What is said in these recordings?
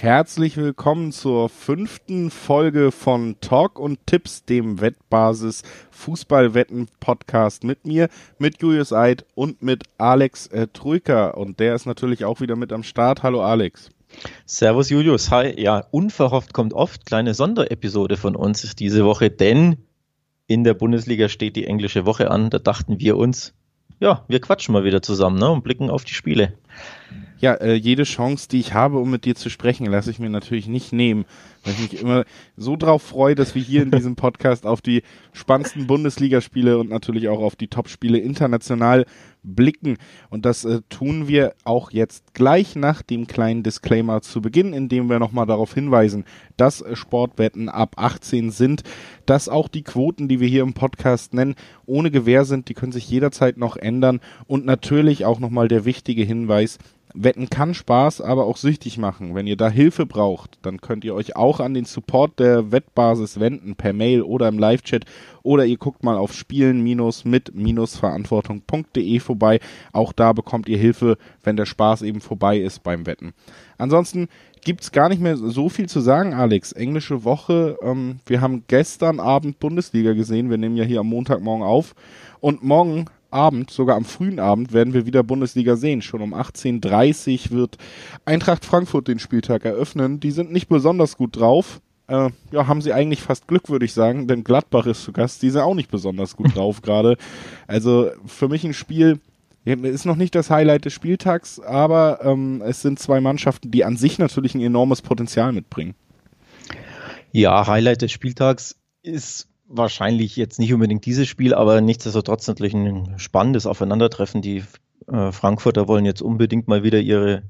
Herzlich willkommen zur fünften Folge von Talk und Tipps, dem Wettbasis Fußballwetten Podcast mit mir, mit Julius Eid und mit Alex äh, Trujka. Und der ist natürlich auch wieder mit am Start. Hallo Alex. Servus Julius. Hi. Ja, unverhofft kommt oft kleine Sonderepisode von uns diese Woche, denn in der Bundesliga steht die englische Woche an. Da dachten wir uns, ja, wir quatschen mal wieder zusammen ne, und blicken auf die Spiele. Ja, äh, jede Chance, die ich habe, um mit dir zu sprechen, lasse ich mir natürlich nicht nehmen, weil ich mich immer so drauf freue, dass wir hier in diesem Podcast auf die spannendsten Bundesligaspiele und natürlich auch auf die Topspiele international blicken. Und das äh, tun wir auch jetzt gleich nach dem kleinen Disclaimer zu Beginn, indem wir nochmal darauf hinweisen, dass Sportwetten ab 18 sind, dass auch die Quoten, die wir hier im Podcast nennen, ohne Gewähr sind. Die können sich jederzeit noch ändern. Und natürlich auch nochmal der wichtige Hinweis, Wetten kann Spaß, aber auch süchtig machen. Wenn ihr da Hilfe braucht, dann könnt ihr euch auch an den Support der Wettbasis wenden, per Mail oder im Live-Chat. Oder ihr guckt mal auf spielen-mit-verantwortung.de vorbei. Auch da bekommt ihr Hilfe, wenn der Spaß eben vorbei ist beim Wetten. Ansonsten gibt's gar nicht mehr so viel zu sagen, Alex. Englische Woche. Ähm, wir haben gestern Abend Bundesliga gesehen. Wir nehmen ja hier am Montagmorgen auf. Und morgen Abend, sogar am frühen Abend, werden wir wieder Bundesliga sehen. Schon um 18.30 wird Eintracht Frankfurt den Spieltag eröffnen. Die sind nicht besonders gut drauf. Äh, ja, haben sie eigentlich fast Glück, würde ich sagen, denn Gladbach ist zu Gast. Die sind auch nicht besonders gut drauf gerade. Also für mich ein Spiel, ist noch nicht das Highlight des Spieltags, aber ähm, es sind zwei Mannschaften, die an sich natürlich ein enormes Potenzial mitbringen. Ja, Highlight des Spieltags ist wahrscheinlich jetzt nicht unbedingt dieses Spiel, aber nichtsdestotrotz natürlich ein spannendes Aufeinandertreffen. Die äh, Frankfurter wollen jetzt unbedingt mal wieder ihre,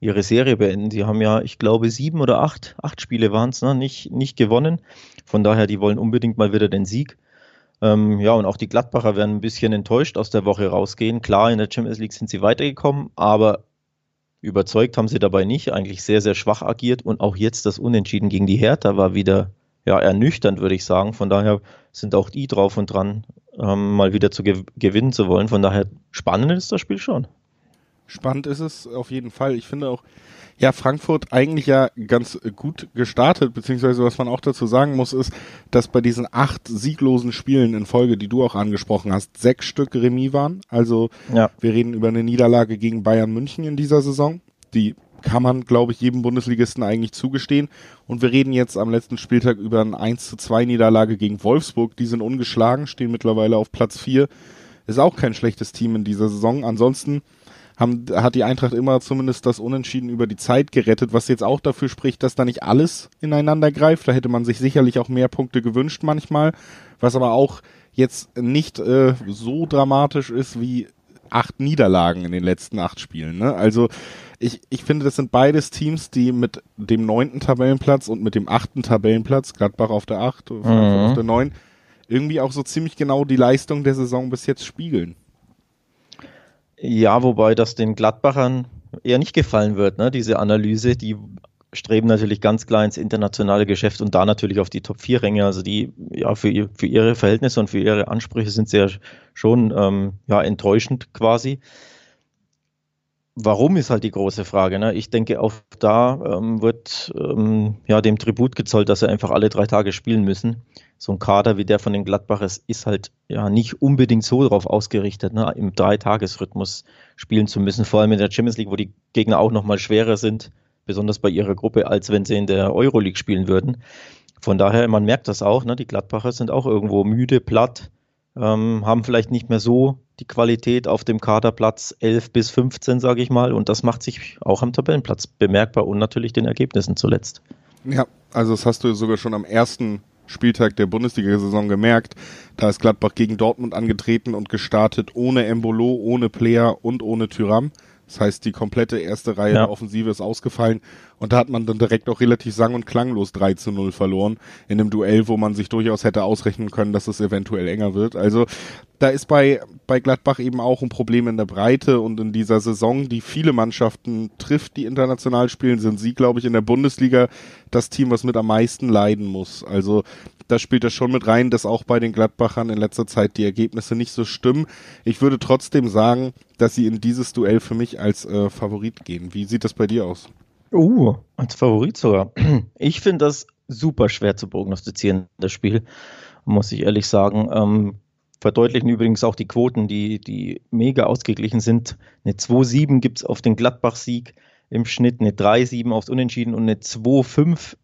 ihre Serie beenden. Sie haben ja, ich glaube, sieben oder acht, acht Spiele waren es, ne? nicht, nicht gewonnen. Von daher, die wollen unbedingt mal wieder den Sieg. Ähm, ja, und auch die Gladbacher werden ein bisschen enttäuscht aus der Woche rausgehen. Klar, in der Champions League sind sie weitergekommen, aber überzeugt haben sie dabei nicht. Eigentlich sehr, sehr schwach agiert und auch jetzt das Unentschieden gegen die Hertha war wieder ja, ernüchternd, würde ich sagen. Von daher sind auch die drauf und dran, ähm, mal wieder zu gew gewinnen zu wollen. Von daher spannend ist das Spiel schon. Spannend ist es auf jeden Fall. Ich finde auch, ja, Frankfurt eigentlich ja ganz gut gestartet, beziehungsweise was man auch dazu sagen muss, ist, dass bei diesen acht sieglosen Spielen in Folge, die du auch angesprochen hast, sechs Stück Remis waren. Also ja. wir reden über eine Niederlage gegen Bayern München in dieser Saison, die kann man, glaube ich, jedem Bundesligisten eigentlich zugestehen. Und wir reden jetzt am letzten Spieltag über ein 1 zu 2 Niederlage gegen Wolfsburg. Die sind ungeschlagen, stehen mittlerweile auf Platz 4. Ist auch kein schlechtes Team in dieser Saison. Ansonsten haben, hat die Eintracht immer zumindest das Unentschieden über die Zeit gerettet, was jetzt auch dafür spricht, dass da nicht alles ineinander greift. Da hätte man sich sicherlich auch mehr Punkte gewünscht manchmal, was aber auch jetzt nicht äh, so dramatisch ist wie acht Niederlagen in den letzten acht Spielen. Ne? Also ich, ich finde, das sind beides Teams, die mit dem neunten Tabellenplatz und mit dem achten Tabellenplatz, Gladbach auf der acht, mhm. auf der neun, irgendwie auch so ziemlich genau die Leistung der Saison bis jetzt spiegeln. Ja, wobei das den Gladbachern eher nicht gefallen wird, ne? diese Analyse, die streben natürlich ganz klar ins internationale Geschäft und da natürlich auf die Top-4-Ränge. Also die ja für, für ihre Verhältnisse und für ihre Ansprüche sind ja schon ähm, ja, enttäuschend quasi. Warum ist halt die große Frage. Ne? Ich denke, auch da ähm, wird ähm, ja, dem Tribut gezollt, dass sie einfach alle drei Tage spielen müssen. So ein Kader wie der von den Gladbachers ist halt ja nicht unbedingt so darauf ausgerichtet, ne? im Dreitagesrhythmus spielen zu müssen. Vor allem in der Champions League, wo die Gegner auch nochmal schwerer sind besonders bei ihrer Gruppe, als wenn sie in der Euroleague spielen würden. Von daher, man merkt das auch, ne? die Gladbacher sind auch irgendwo müde, platt, ähm, haben vielleicht nicht mehr so die Qualität auf dem Kaderplatz 11 bis 15, sage ich mal. Und das macht sich auch am Tabellenplatz bemerkbar und natürlich den Ergebnissen zuletzt. Ja, also das hast du sogar schon am ersten Spieltag der Bundesliga-Saison gemerkt. Da ist Gladbach gegen Dortmund angetreten und gestartet ohne Embolo, ohne Player und ohne Tyram. Das heißt, die komplette erste Reihe ja. der Offensive ist ausgefallen und da hat man dann direkt auch relativ sang- und klanglos 3 zu 0 verloren in einem Duell, wo man sich durchaus hätte ausrechnen können, dass es eventuell enger wird. Also da ist bei, bei Gladbach eben auch ein Problem in der Breite und in dieser Saison, die viele Mannschaften trifft, die international spielen, sind sie, glaube ich, in der Bundesliga das Team, was mit am meisten leiden muss. Also da spielt das schon mit rein, dass auch bei den Gladbachern in letzter Zeit die Ergebnisse nicht so stimmen. Ich würde trotzdem sagen, dass sie in dieses Duell für mich als äh, Favorit gehen. Wie sieht das bei dir aus? Uh, als Favorit sogar. Ich finde das super schwer zu prognostizieren, das Spiel, muss ich ehrlich sagen. Ähm, verdeutlichen übrigens auch die Quoten, die, die mega ausgeglichen sind. Eine 2-7 gibt es auf den Gladbach-Sieg im Schnitt, eine 3-7 aufs Unentschieden und eine 2-5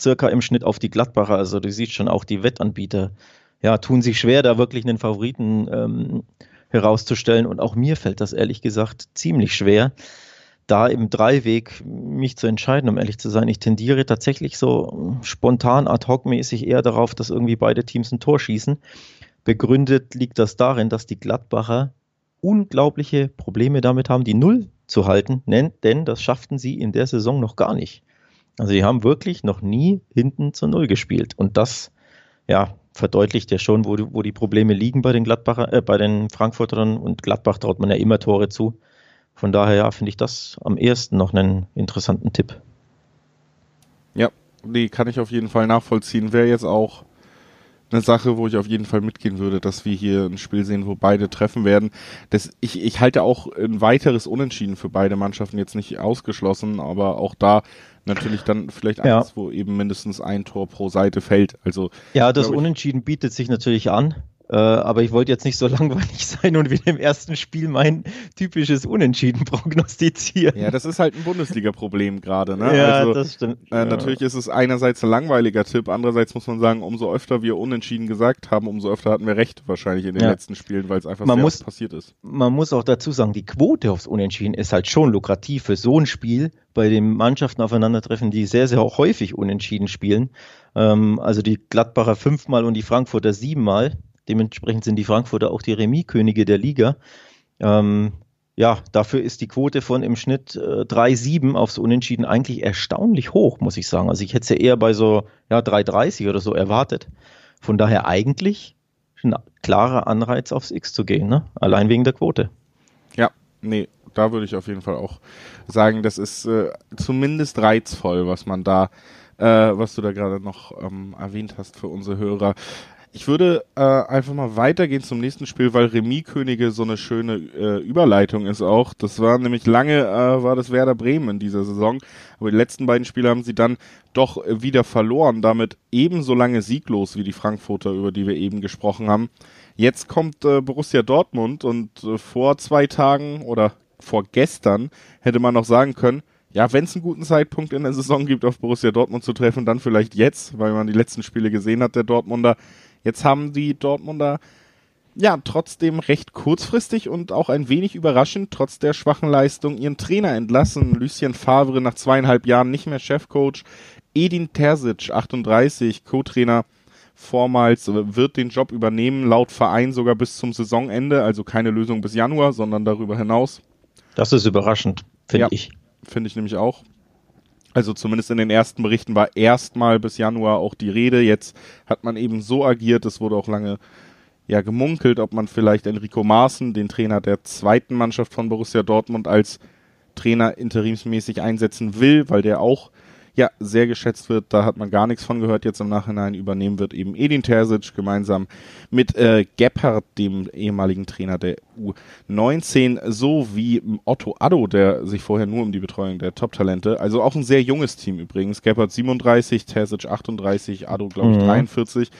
circa im Schnitt auf die Gladbacher. Also du siehst schon auch die Wettanbieter ja, tun sich schwer, da wirklich einen Favoriten ähm, herauszustellen. Und auch mir fällt das ehrlich gesagt ziemlich schwer, da im Dreiweg mich zu entscheiden, um ehrlich zu sein. Ich tendiere tatsächlich so spontan ad hoc mäßig eher darauf, dass irgendwie beide Teams ein Tor schießen. Begründet liegt das darin, dass die Gladbacher unglaubliche Probleme damit haben, die Null zu halten, denn das schafften sie in der Saison noch gar nicht. Also sie haben wirklich noch nie hinten zur Null gespielt und das ja, verdeutlicht ja schon, wo, wo die Probleme liegen bei den Gladbacher, äh, bei den Frankfurtern und Gladbach traut man ja immer Tore zu. Von daher ja, finde ich das am ehesten noch einen interessanten Tipp. Ja, die kann ich auf jeden Fall nachvollziehen. Wäre jetzt auch eine Sache, wo ich auf jeden Fall mitgehen würde, dass wir hier ein Spiel sehen, wo beide treffen werden. Das, ich, ich halte auch ein weiteres Unentschieden für beide Mannschaften jetzt nicht ausgeschlossen, aber auch da natürlich dann vielleicht ja. eins, wo eben mindestens ein Tor pro Seite fällt. Also ja, das Unentschieden bietet sich natürlich an. Äh, aber ich wollte jetzt nicht so langweilig sein und wie im ersten Spiel mein typisches Unentschieden prognostizieren. Ja, das ist halt ein Bundesliga-Problem gerade. Ne? Ja, also, das stimmt. Äh, ja. Natürlich ist es einerseits ein langweiliger Tipp, andererseits muss man sagen, umso öfter wir Unentschieden gesagt haben, umso öfter hatten wir recht wahrscheinlich in den ja. letzten Spielen, weil es einfach man sehr muss, passiert ist. Man muss auch dazu sagen, die Quote aufs Unentschieden ist halt schon lukrativ für so ein Spiel, bei den Mannschaften aufeinandertreffen, die sehr, sehr häufig unentschieden spielen. Ähm, also die Gladbacher fünfmal und die Frankfurter siebenmal. Dementsprechend sind die Frankfurter auch die Remis-Könige der Liga. Ähm, ja, dafür ist die Quote von im Schnitt äh, 3,7 aufs Unentschieden eigentlich erstaunlich hoch, muss ich sagen. Also ich hätte sie eher bei so ja, 3,30 oder so erwartet. Von daher eigentlich ein klarer Anreiz aufs X zu gehen, ne? allein wegen der Quote. Ja, nee, da würde ich auf jeden Fall auch sagen, das ist äh, zumindest reizvoll, was man da, äh, was du da gerade noch ähm, erwähnt hast für unsere Hörer. Ich würde äh, einfach mal weitergehen zum nächsten Spiel, weil Remis-Könige so eine schöne äh, Überleitung ist auch. Das war nämlich lange, äh, war das Werder Bremen in dieser Saison. Aber die letzten beiden Spiele haben sie dann doch wieder verloren. Damit ebenso lange sieglos wie die Frankfurter, über die wir eben gesprochen haben. Jetzt kommt äh, Borussia Dortmund und äh, vor zwei Tagen oder vor gestern hätte man noch sagen können, ja, wenn es einen guten Zeitpunkt in der Saison gibt, auf Borussia Dortmund zu treffen, dann vielleicht jetzt, weil man die letzten Spiele gesehen hat, der Dortmunder. Jetzt haben die Dortmunder ja trotzdem recht kurzfristig und auch ein wenig überraschend, trotz der schwachen Leistung, ihren Trainer entlassen. Lucien Favre nach zweieinhalb Jahren nicht mehr Chefcoach. Edin Terzic, 38, Co-Trainer vormals, wird den Job übernehmen, laut Verein sogar bis zum Saisonende, also keine Lösung bis Januar, sondern darüber hinaus. Das ist überraschend, finde ja, ich. Finde ich nämlich auch. Also zumindest in den ersten Berichten war erstmal bis Januar auch die Rede. Jetzt hat man eben so agiert, es wurde auch lange ja gemunkelt, ob man vielleicht Enrico Maaßen, den Trainer der zweiten Mannschaft von Borussia Dortmund, als Trainer interimsmäßig einsetzen will, weil der auch ja, sehr geschätzt wird. Da hat man gar nichts von gehört. Jetzt im Nachhinein übernehmen wird eben Edin Terzic gemeinsam mit äh, Gebhardt, dem ehemaligen Trainer der U19, sowie Otto Addo, der sich vorher nur um die Betreuung der Top-Talente, also auch ein sehr junges Team übrigens. Gebhardt 37, Terzic 38, Addo glaube ich mhm. 43.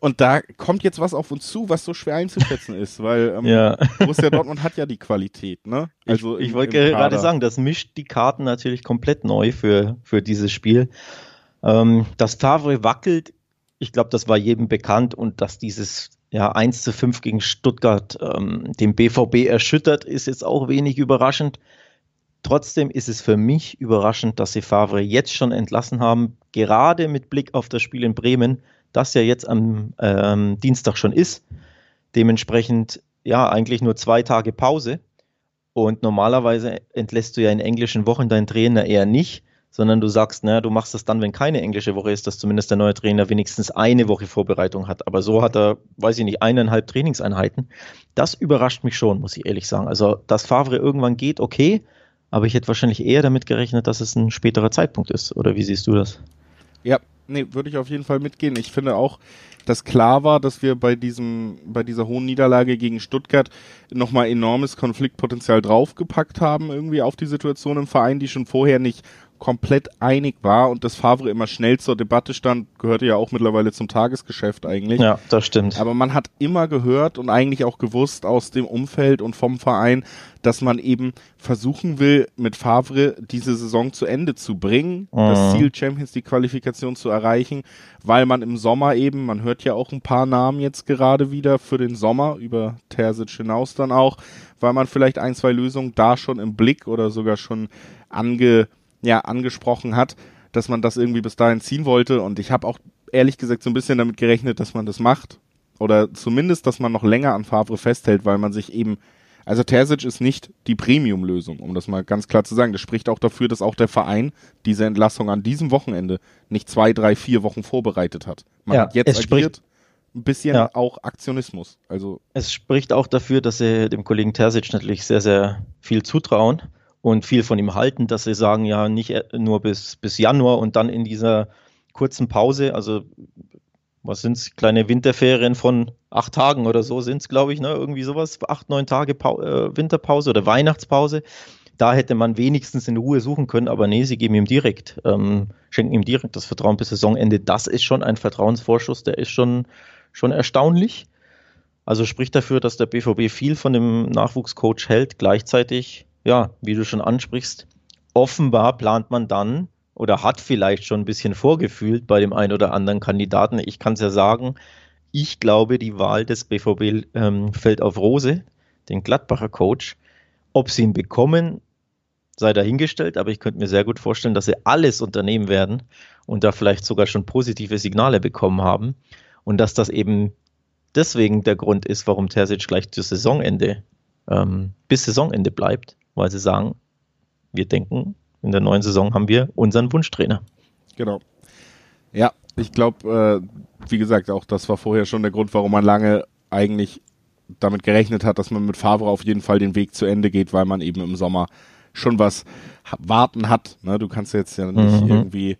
Und da kommt jetzt was auf uns zu, was so schwer einzuschätzen ist, weil ähm, ja. Borussia Dortmund hat ja die Qualität, ne? Also ich, ich wollte gerade sagen, das mischt die Karten natürlich komplett neu für, für dieses Spiel. Ähm, dass Favre wackelt, ich glaube, das war jedem bekannt und dass dieses ja, 1 zu 5 gegen Stuttgart ähm, den BVB erschüttert, ist jetzt auch wenig überraschend. Trotzdem ist es für mich überraschend, dass sie Favre jetzt schon entlassen haben, gerade mit Blick auf das Spiel in Bremen, das ja jetzt am ähm, Dienstag schon ist. Dementsprechend ja eigentlich nur zwei Tage Pause. Und normalerweise entlässt du ja in englischen Wochen deinen Trainer eher nicht, sondern du sagst, naja, du machst das dann, wenn keine englische Woche ist, dass zumindest der neue Trainer wenigstens eine Woche Vorbereitung hat. Aber so hat er, weiß ich nicht, eineinhalb Trainingseinheiten. Das überrascht mich schon, muss ich ehrlich sagen. Also, dass Favre irgendwann geht, okay, aber ich hätte wahrscheinlich eher damit gerechnet, dass es ein späterer Zeitpunkt ist. Oder wie siehst du das? Ja, nee, würde ich auf jeden Fall mitgehen. Ich finde auch, dass klar war, dass wir bei diesem, bei dieser hohen Niederlage gegen Stuttgart nochmal enormes Konfliktpotenzial draufgepackt haben, irgendwie auf die Situation im Verein, die schon vorher nicht komplett einig war und dass Favre immer schnell zur Debatte stand, gehörte ja auch mittlerweile zum Tagesgeschäft eigentlich. Ja, das stimmt. Aber man hat immer gehört und eigentlich auch gewusst aus dem Umfeld und vom Verein, dass man eben versuchen will, mit Favre diese Saison zu Ende zu bringen, mhm. das Ziel Champions League Qualifikation zu erreichen, weil man im Sommer eben, man hört ja auch ein paar Namen jetzt gerade wieder für den Sommer, über Terzic hinaus dann auch, weil man vielleicht ein, zwei Lösungen da schon im Blick oder sogar schon ange, ja, angesprochen hat, dass man das irgendwie bis dahin ziehen wollte und ich habe auch ehrlich gesagt so ein bisschen damit gerechnet, dass man das macht oder zumindest, dass man noch länger an Favre festhält, weil man sich eben also Terzic ist nicht die Premium-Lösung, um das mal ganz klar zu sagen. Das spricht auch dafür, dass auch der Verein diese Entlassung an diesem Wochenende nicht zwei, drei, vier Wochen vorbereitet hat. Man ja, hat jetzt agiert, spricht, ein bisschen ja. auch Aktionismus. Also es spricht auch dafür, dass sie dem Kollegen Terzic natürlich sehr, sehr viel zutrauen und viel von ihm halten, dass sie sagen, ja, nicht nur bis, bis Januar und dann in dieser kurzen Pause, also was sind es, kleine Winterferien von acht Tagen oder so sind es, glaube ich, ne? irgendwie sowas, acht, neun Tage pa äh, Winterpause oder Weihnachtspause. Da hätte man wenigstens in Ruhe suchen können, aber nee, sie geben ihm direkt, ähm, schenken ihm direkt das Vertrauen bis Saisonende. Das ist schon ein Vertrauensvorschuss, der ist schon, schon erstaunlich. Also spricht dafür, dass der BVB viel von dem Nachwuchscoach hält. Gleichzeitig, ja, wie du schon ansprichst, offenbar plant man dann oder hat vielleicht schon ein bisschen vorgefühlt bei dem einen oder anderen Kandidaten. Ich kann es ja sagen, ich glaube, die Wahl des BVB ähm, fällt auf Rose, den Gladbacher Coach. Ob sie ihn bekommen, sei dahingestellt, aber ich könnte mir sehr gut vorstellen, dass sie alles unternehmen werden und da vielleicht sogar schon positive Signale bekommen haben und dass das eben deswegen der Grund ist, warum Terzic gleich zu Saisonende ähm, bis Saisonende bleibt, weil sie sagen, wir denken, in der neuen Saison haben wir unseren Wunschtrainer. Genau. Ja, ich glaube, äh, wie gesagt, auch das war vorher schon der Grund, warum man lange eigentlich damit gerechnet hat, dass man mit Favre auf jeden Fall den Weg zu Ende geht, weil man eben im Sommer schon was warten hat. Ne? Du kannst jetzt ja nicht mhm. irgendwie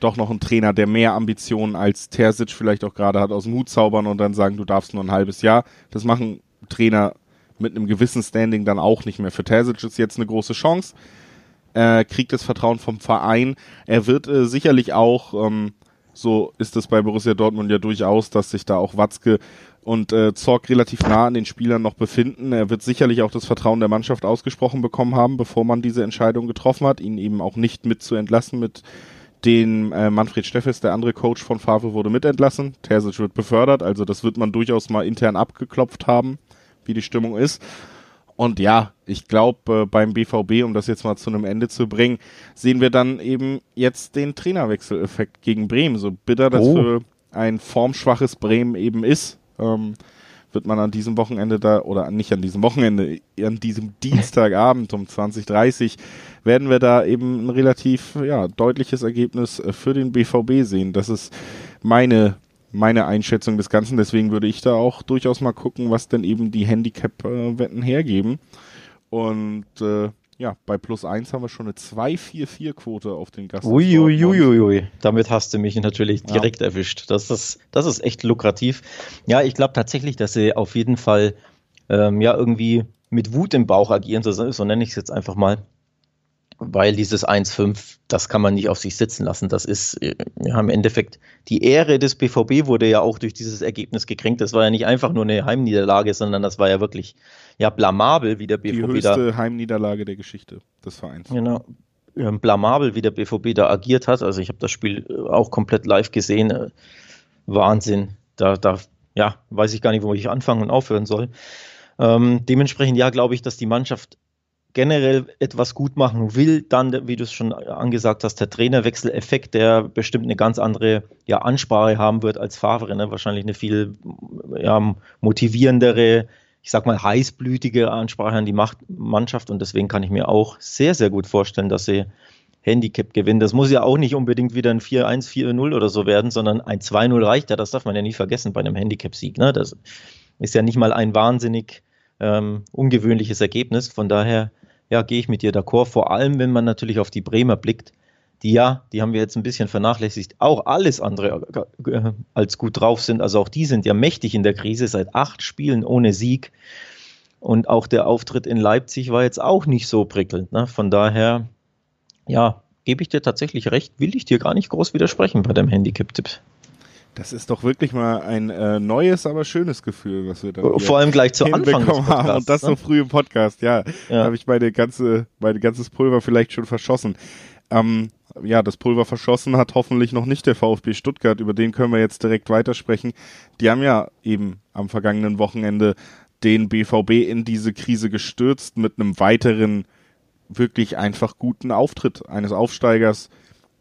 doch noch einen Trainer, der mehr Ambitionen als Terzic vielleicht auch gerade hat, aus dem Hut zaubern und dann sagen, du darfst nur ein halbes Jahr. Das machen Trainer mit einem gewissen Standing dann auch nicht mehr. Für Terzic ist jetzt eine große Chance äh, kriegt das Vertrauen vom Verein. Er wird äh, sicherlich auch, ähm, so ist es bei Borussia Dortmund ja durchaus, dass sich da auch Watzke und äh, Zorg relativ nah an den Spielern noch befinden. Er wird sicherlich auch das Vertrauen der Mannschaft ausgesprochen bekommen haben, bevor man diese Entscheidung getroffen hat, ihn eben auch nicht mit zu entlassen mit den äh, Manfred Steffes, der andere Coach von Favre, wurde mitentlassen. Terzic wird befördert, also das wird man durchaus mal intern abgeklopft haben, wie die Stimmung ist. Und ja, ich glaube, äh, beim BVB, um das jetzt mal zu einem Ende zu bringen, sehen wir dann eben jetzt den Trainerwechseleffekt gegen Bremen. So bitter das oh. für ein formschwaches Bremen eben ist, ähm, wird man an diesem Wochenende da, oder nicht an diesem Wochenende, an diesem Dienstagabend um 20.30 werden wir da eben ein relativ ja, deutliches Ergebnis äh, für den BVB sehen. Das ist meine meine Einschätzung des Ganzen. Deswegen würde ich da auch durchaus mal gucken, was denn eben die Handicap-Wetten hergeben. Und äh, ja, bei plus eins haben wir schon eine 2-4-4-Quote auf den Gast. Uiuiuiui, ui, ui. damit hast du mich natürlich direkt ja. erwischt. Das ist, das ist echt lukrativ. Ja, ich glaube tatsächlich, dass sie auf jeden Fall ähm, ja irgendwie mit Wut im Bauch agieren, so, so nenne ich es jetzt einfach mal weil dieses 1-5, das kann man nicht auf sich sitzen lassen. Das ist ja, im Endeffekt die Ehre des BVB wurde ja auch durch dieses Ergebnis gekränkt. Das war ja nicht einfach nur eine Heimniederlage, sondern das war ja wirklich ja blamabel, wie der BVB die höchste da, Heimniederlage der Geschichte des Vereins. Genau. Blamabel, wie der BVB da agiert hat. Also ich habe das Spiel auch komplett live gesehen. Wahnsinn. Da, da ja, weiß ich gar nicht, wo ich anfangen und aufhören soll. Ähm, dementsprechend ja, glaube ich, dass die Mannschaft generell etwas gut machen will, dann, wie du es schon angesagt hast, der Trainerwechseleffekt, der bestimmt eine ganz andere ja, Ansprache haben wird als Favre, ne? wahrscheinlich eine viel ja, motivierendere, ich sag mal heißblütige Ansprache an die Macht Mannschaft und deswegen kann ich mir auch sehr, sehr gut vorstellen, dass sie Handicap gewinnen. Das muss ja auch nicht unbedingt wieder ein 4-1, 4-0 oder so werden, sondern ein 2-0 reicht ja, das darf man ja nie vergessen bei einem Handicap-Sieg. Ne? Das ist ja nicht mal ein wahnsinnig ähm, ungewöhnliches Ergebnis. Von daher ja, gehe ich mit dir d'accord. Vor allem, wenn man natürlich auf die Bremer blickt, die ja, die haben wir jetzt ein bisschen vernachlässigt, auch alles andere äh, als gut drauf sind. Also auch die sind ja mächtig in der Krise seit acht Spielen ohne Sieg. Und auch der Auftritt in Leipzig war jetzt auch nicht so prickelnd. Ne? Von daher, ja, gebe ich dir tatsächlich recht, will ich dir gar nicht groß widersprechen bei deinem Handicap-Tipp. Das ist doch wirklich mal ein äh, neues, aber schönes Gefühl, was wir da vor allem gleich zu Anfang des haben und das ne? so früh im Podcast. Ja, ja. habe ich meine ganze, mein ganzes Pulver vielleicht schon verschossen. Ähm, ja, das Pulver verschossen hat hoffentlich noch nicht der VfB Stuttgart, über den können wir jetzt direkt weitersprechen. Die haben ja eben am vergangenen Wochenende den BVB in diese Krise gestürzt mit einem weiteren wirklich einfach guten Auftritt eines Aufsteigers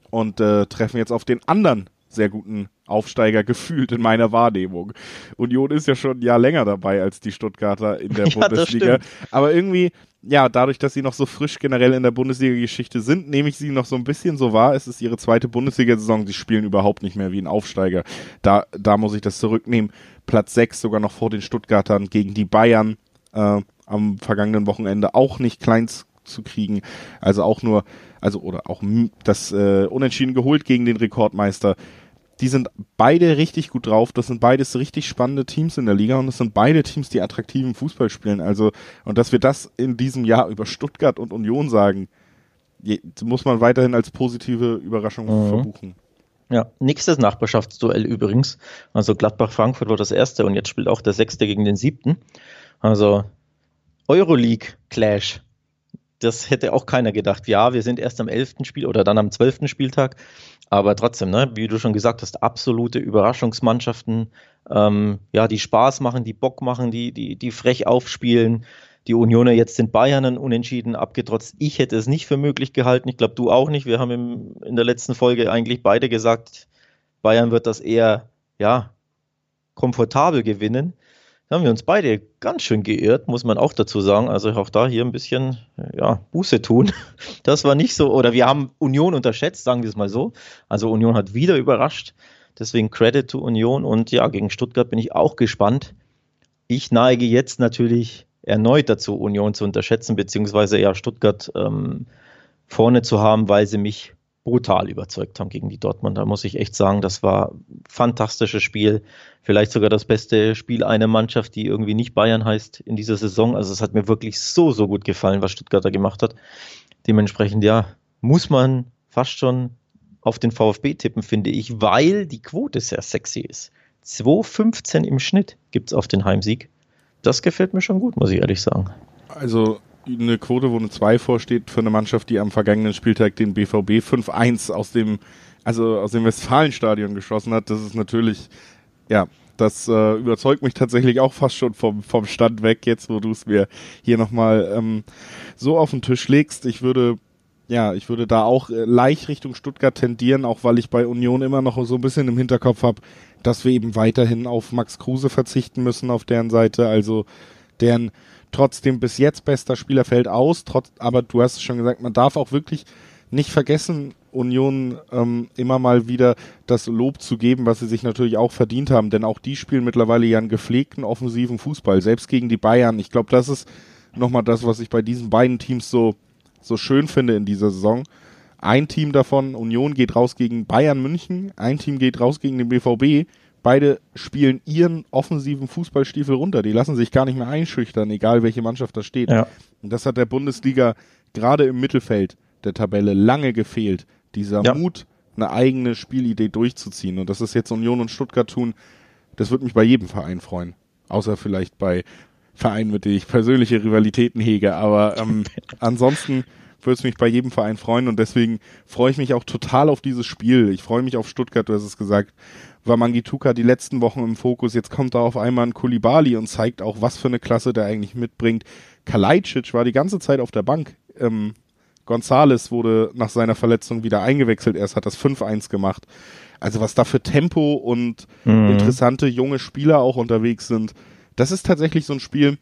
und äh, treffen jetzt auf den anderen sehr guten Aufsteiger gefühlt in meiner Wahrnehmung. Union ist ja schon ein Jahr länger dabei als die Stuttgarter in der ja, Bundesliga. Aber irgendwie, ja, dadurch, dass sie noch so frisch generell in der Bundesliga-Geschichte sind, nehme ich sie noch so ein bisschen so wahr. Es ist ihre zweite Bundesliga-Saison. Sie spielen überhaupt nicht mehr wie ein Aufsteiger. Da, da muss ich das zurücknehmen. Platz 6 sogar noch vor den Stuttgartern gegen die Bayern äh, am vergangenen Wochenende auch nicht kleins zu kriegen. Also auch nur, also oder auch das äh, Unentschieden geholt gegen den Rekordmeister. Die sind beide richtig gut drauf. Das sind beides richtig spannende Teams in der Liga und das sind beide Teams, die attraktiven Fußball spielen. Also, und dass wir das in diesem Jahr über Stuttgart und Union sagen, muss man weiterhin als positive Überraschung mhm. verbuchen. Ja, nächstes Nachbarschaftsduell übrigens. Also Gladbach-Frankfurt war das erste und jetzt spielt auch der sechste gegen den siebten. Also Euroleague-Clash das hätte auch keiner gedacht. Ja, wir sind erst am 11. Spiel oder dann am 12. Spieltag, aber trotzdem, ne, wie du schon gesagt hast, absolute Überraschungsmannschaften, ähm, ja, die Spaß machen, die Bock machen, die, die, die frech aufspielen. Die Unioner jetzt sind Bayern unentschieden abgetrotzt. Ich hätte es nicht für möglich gehalten. Ich glaube, du auch nicht. Wir haben im, in der letzten Folge eigentlich beide gesagt, Bayern wird das eher, ja, komfortabel gewinnen. Da haben wir uns beide ganz schön geirrt, muss man auch dazu sagen. Also auch da hier ein bisschen ja, Buße tun. Das war nicht so, oder wir haben Union unterschätzt, sagen wir es mal so. Also Union hat wieder überrascht. Deswegen Credit to Union. Und ja, gegen Stuttgart bin ich auch gespannt. Ich neige jetzt natürlich erneut dazu, Union zu unterschätzen, beziehungsweise ja Stuttgart ähm, vorne zu haben, weil sie mich brutal überzeugt haben gegen die Dortmund. Da muss ich echt sagen, das war ein fantastisches Spiel. Vielleicht sogar das beste Spiel einer Mannschaft, die irgendwie nicht Bayern heißt in dieser Saison. Also es hat mir wirklich so, so gut gefallen, was Stuttgart da gemacht hat. Dementsprechend, ja, muss man fast schon auf den VfB tippen, finde ich, weil die Quote sehr sexy ist. 2,15 im Schnitt gibt es auf den Heimsieg. Das gefällt mir schon gut, muss ich ehrlich sagen. Also eine Quote, wo eine 2 vorsteht für eine Mannschaft, die am vergangenen Spieltag den BVB 5-1 aus dem, also aus dem Westfalenstadion geschossen hat. Das ist natürlich, ja, das äh, überzeugt mich tatsächlich auch fast schon vom, vom Stand weg, jetzt wo du es mir hier nochmal ähm, so auf den Tisch legst. Ich würde, ja, ich würde da auch äh, leicht Richtung Stuttgart tendieren, auch weil ich bei Union immer noch so ein bisschen im Hinterkopf habe, dass wir eben weiterhin auf Max Kruse verzichten müssen auf deren Seite. Also deren trotzdem bis jetzt bester Spieler fällt aus, trotz, aber du hast es schon gesagt, man darf auch wirklich nicht vergessen, Union ähm, immer mal wieder das Lob zu geben, was sie sich natürlich auch verdient haben, denn auch die spielen mittlerweile ja einen gepflegten offensiven Fußball, selbst gegen die Bayern. Ich glaube, das ist nochmal das, was ich bei diesen beiden Teams so, so schön finde in dieser Saison. Ein Team davon, Union, geht raus gegen Bayern München, ein Team geht raus gegen den BVB beide spielen ihren offensiven Fußballstiefel runter. Die lassen sich gar nicht mehr einschüchtern, egal welche Mannschaft da steht. Ja. Und das hat der Bundesliga gerade im Mittelfeld der Tabelle lange gefehlt. Dieser ja. Mut, eine eigene Spielidee durchzuziehen. Und das ist jetzt Union und Stuttgart tun. Das würde mich bei jedem Verein freuen. Außer vielleicht bei Vereinen, mit denen ich persönliche Rivalitäten hege. Aber ähm, ansonsten würde es mich bei jedem Verein freuen und deswegen freue ich mich auch total auf dieses Spiel. Ich freue mich auf Stuttgart, du hast es gesagt war Mangituka die letzten Wochen im Fokus. Jetzt kommt da auf einmal ein Kulibali und zeigt auch, was für eine Klasse der eigentlich mitbringt. Kalajdzic war die ganze Zeit auf der Bank. Ähm, Gonzales wurde nach seiner Verletzung wieder eingewechselt. Erst hat das 5-1 gemacht. Also was da für Tempo und mhm. interessante junge Spieler auch unterwegs sind. Das ist tatsächlich so ein Spiel,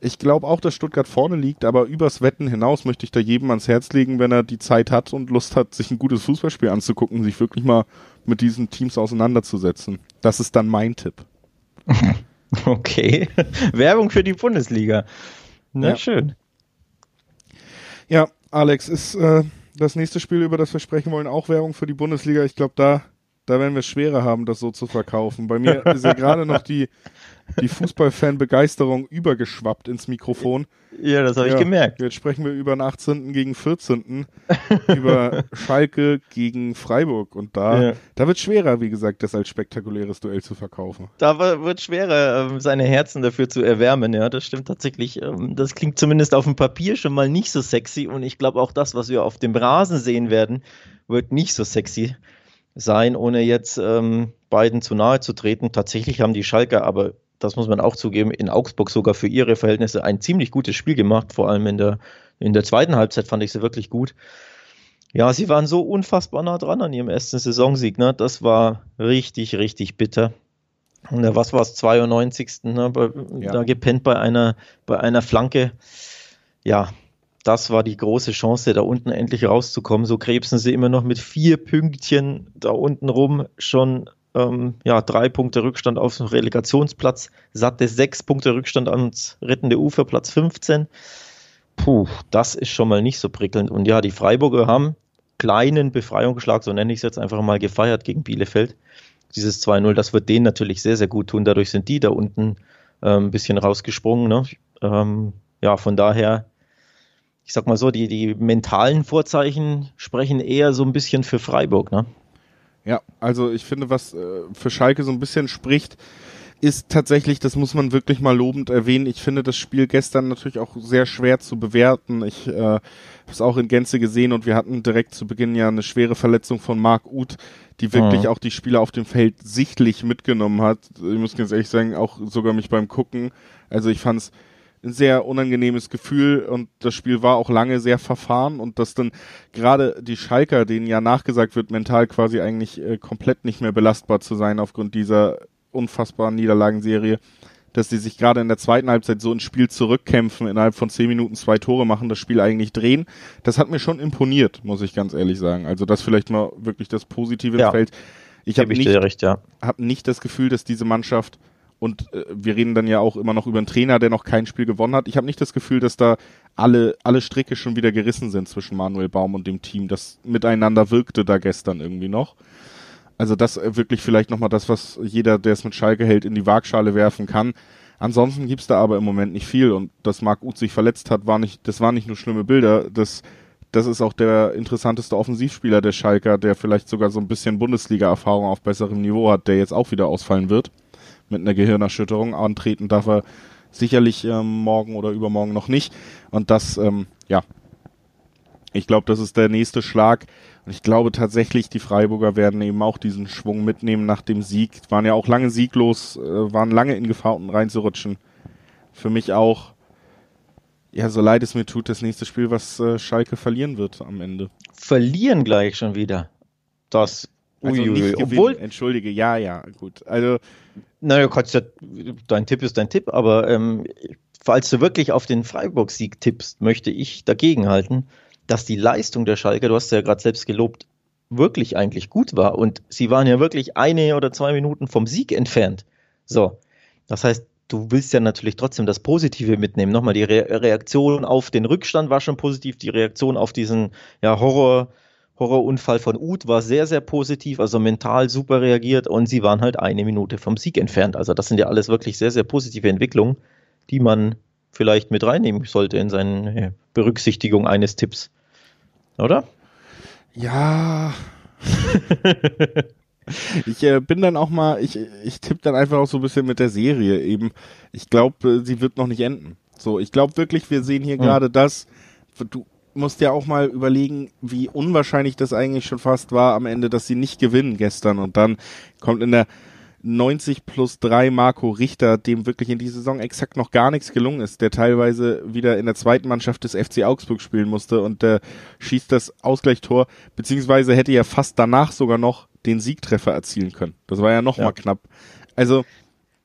ich glaube auch, dass Stuttgart vorne liegt, aber übers Wetten hinaus möchte ich da jedem ans Herz legen, wenn er die Zeit hat und Lust hat, sich ein gutes Fußballspiel anzugucken, sich wirklich mal mit diesen Teams auseinanderzusetzen. Das ist dann mein Tipp. Okay. Werbung für die Bundesliga. Na ja. schön. Ja, Alex, ist äh, das nächste Spiel, über das wir sprechen wollen, auch Werbung für die Bundesliga. Ich glaube, da da werden wir es schwerer haben, das so zu verkaufen. Bei mir ist ja gerade noch die, die Fußballfan-Begeisterung übergeschwappt ins Mikrofon. Ja, das habe ja, ich gemerkt. Jetzt sprechen wir über den 18. gegen 14. über Schalke gegen Freiburg. Und da, ja. da wird schwerer, wie gesagt, das als spektakuläres Duell zu verkaufen. Da wird schwerer, ähm, seine Herzen dafür zu erwärmen. Ja, das stimmt tatsächlich. Ähm, das klingt zumindest auf dem Papier schon mal nicht so sexy. Und ich glaube auch das, was wir auf dem Rasen sehen werden, wird nicht so sexy sein, ohne jetzt ähm, beiden zu nahe zu treten. Tatsächlich haben die Schalker aber das muss man auch zugeben, in Augsburg sogar für ihre Verhältnisse ein ziemlich gutes Spiel gemacht. Vor allem in der, in der zweiten Halbzeit fand ich sie wirklich gut. Ja, sie waren so unfassbar nah dran an ihrem ersten Saisonsieg. Ne? Das war richtig, richtig bitter. Und was war es, 92. Ne? Bei, ja. Da gepennt bei einer, bei einer Flanke. Ja, das war die große Chance, da unten endlich rauszukommen. So krebsen sie immer noch mit vier Pünktchen da unten rum schon ähm, ja, drei Punkte Rückstand auf den Relegationsplatz, satte sechs Punkte Rückstand ans rettende Ufer, Platz 15. Puh, das ist schon mal nicht so prickelnd. Und ja, die Freiburger haben kleinen Befreiungsschlag, so nenne ich es jetzt einfach mal, gefeiert gegen Bielefeld. Dieses 2-0, das wird denen natürlich sehr, sehr gut tun. Dadurch sind die da unten äh, ein bisschen rausgesprungen. Ne? Ähm, ja, von daher, ich sag mal so, die, die mentalen Vorzeichen sprechen eher so ein bisschen für Freiburg. Ne? Ja, also ich finde, was äh, für Schalke so ein bisschen spricht, ist tatsächlich, das muss man wirklich mal lobend erwähnen. Ich finde das Spiel gestern natürlich auch sehr schwer zu bewerten. Ich äh, habe es auch in Gänze gesehen und wir hatten direkt zu Beginn ja eine schwere Verletzung von Marc Uth, die wirklich mhm. auch die Spieler auf dem Feld sichtlich mitgenommen hat. Ich muss ganz ehrlich sagen, auch sogar mich beim Gucken. Also ich fand es ein sehr unangenehmes Gefühl und das Spiel war auch lange sehr verfahren und dass dann gerade die Schalker, denen ja nachgesagt wird, mental quasi eigentlich äh, komplett nicht mehr belastbar zu sein aufgrund dieser unfassbaren Niederlagenserie, dass die sich gerade in der zweiten Halbzeit so ins Spiel zurückkämpfen, innerhalb von zehn Minuten zwei Tore machen, das Spiel eigentlich drehen. Das hat mir schon imponiert, muss ich ganz ehrlich sagen. Also das vielleicht mal wirklich das Positive ja. Feld. Ich habe nicht, ja. hab nicht das Gefühl, dass diese Mannschaft und äh, wir reden dann ja auch immer noch über einen Trainer, der noch kein Spiel gewonnen hat. Ich habe nicht das Gefühl, dass da alle, alle Stricke schon wieder gerissen sind zwischen Manuel Baum und dem Team. Das miteinander wirkte da gestern irgendwie noch. Also das äh, wirklich vielleicht nochmal das, was jeder, der es mit Schalke hält, in die Waagschale werfen kann. Ansonsten gibt's da aber im Moment nicht viel und dass Marc Uth sich verletzt hat, war nicht, das waren nicht nur schlimme Bilder, das, das ist auch der interessanteste Offensivspieler der Schalker, der vielleicht sogar so ein bisschen Bundesliga-Erfahrung auf besserem Niveau hat, der jetzt auch wieder ausfallen wird mit einer Gehirnerschütterung. Antreten darf er sicherlich ähm, morgen oder übermorgen noch nicht. Und das, ähm, ja, ich glaube, das ist der nächste Schlag. Und ich glaube tatsächlich, die Freiburger werden eben auch diesen Schwung mitnehmen nach dem Sieg. Waren ja auch lange sieglos, äh, waren lange in Gefahr, unten reinzurutschen. Für mich auch, ja, so leid es mir tut, das nächste Spiel, was äh, Schalke verlieren wird am Ende. Verlieren gleich schon wieder. Das also Uiuiui. nicht gewinnen, Obwohl, entschuldige, ja, ja, gut. Also naja, kannst ja, dein Tipp ist dein Tipp, aber ähm, falls du wirklich auf den Freiburg-Sieg tippst, möchte ich dagegen halten, dass die Leistung der Schalke, du hast ja gerade selbst gelobt, wirklich eigentlich gut war. Und sie waren ja wirklich eine oder zwei Minuten vom Sieg entfernt. So, das heißt, du willst ja natürlich trotzdem das Positive mitnehmen. Nochmal, die Re Reaktion auf den Rückstand war schon positiv, die Reaktion auf diesen ja, Horror, Horrorunfall von Uth war sehr, sehr positiv, also mental super reagiert und sie waren halt eine Minute vom Sieg entfernt. Also das sind ja alles wirklich sehr, sehr positive Entwicklungen, die man vielleicht mit reinnehmen sollte in seine Berücksichtigung eines Tipps. Oder? Ja. ich äh, bin dann auch mal, ich, ich tippe dann einfach auch so ein bisschen mit der Serie eben. Ich glaube, sie wird noch nicht enden. So, ich glaube wirklich, wir sehen hier hm. gerade das, du, musst ja auch mal überlegen, wie unwahrscheinlich das eigentlich schon fast war am Ende, dass sie nicht gewinnen gestern. Und dann kommt in der 90 plus 3 Marco Richter, dem wirklich in dieser Saison exakt noch gar nichts gelungen ist, der teilweise wieder in der zweiten Mannschaft des FC Augsburg spielen musste und der schießt das Ausgleichstor, beziehungsweise hätte ja fast danach sogar noch den Siegtreffer erzielen können. Das war ja noch ja. mal knapp. Also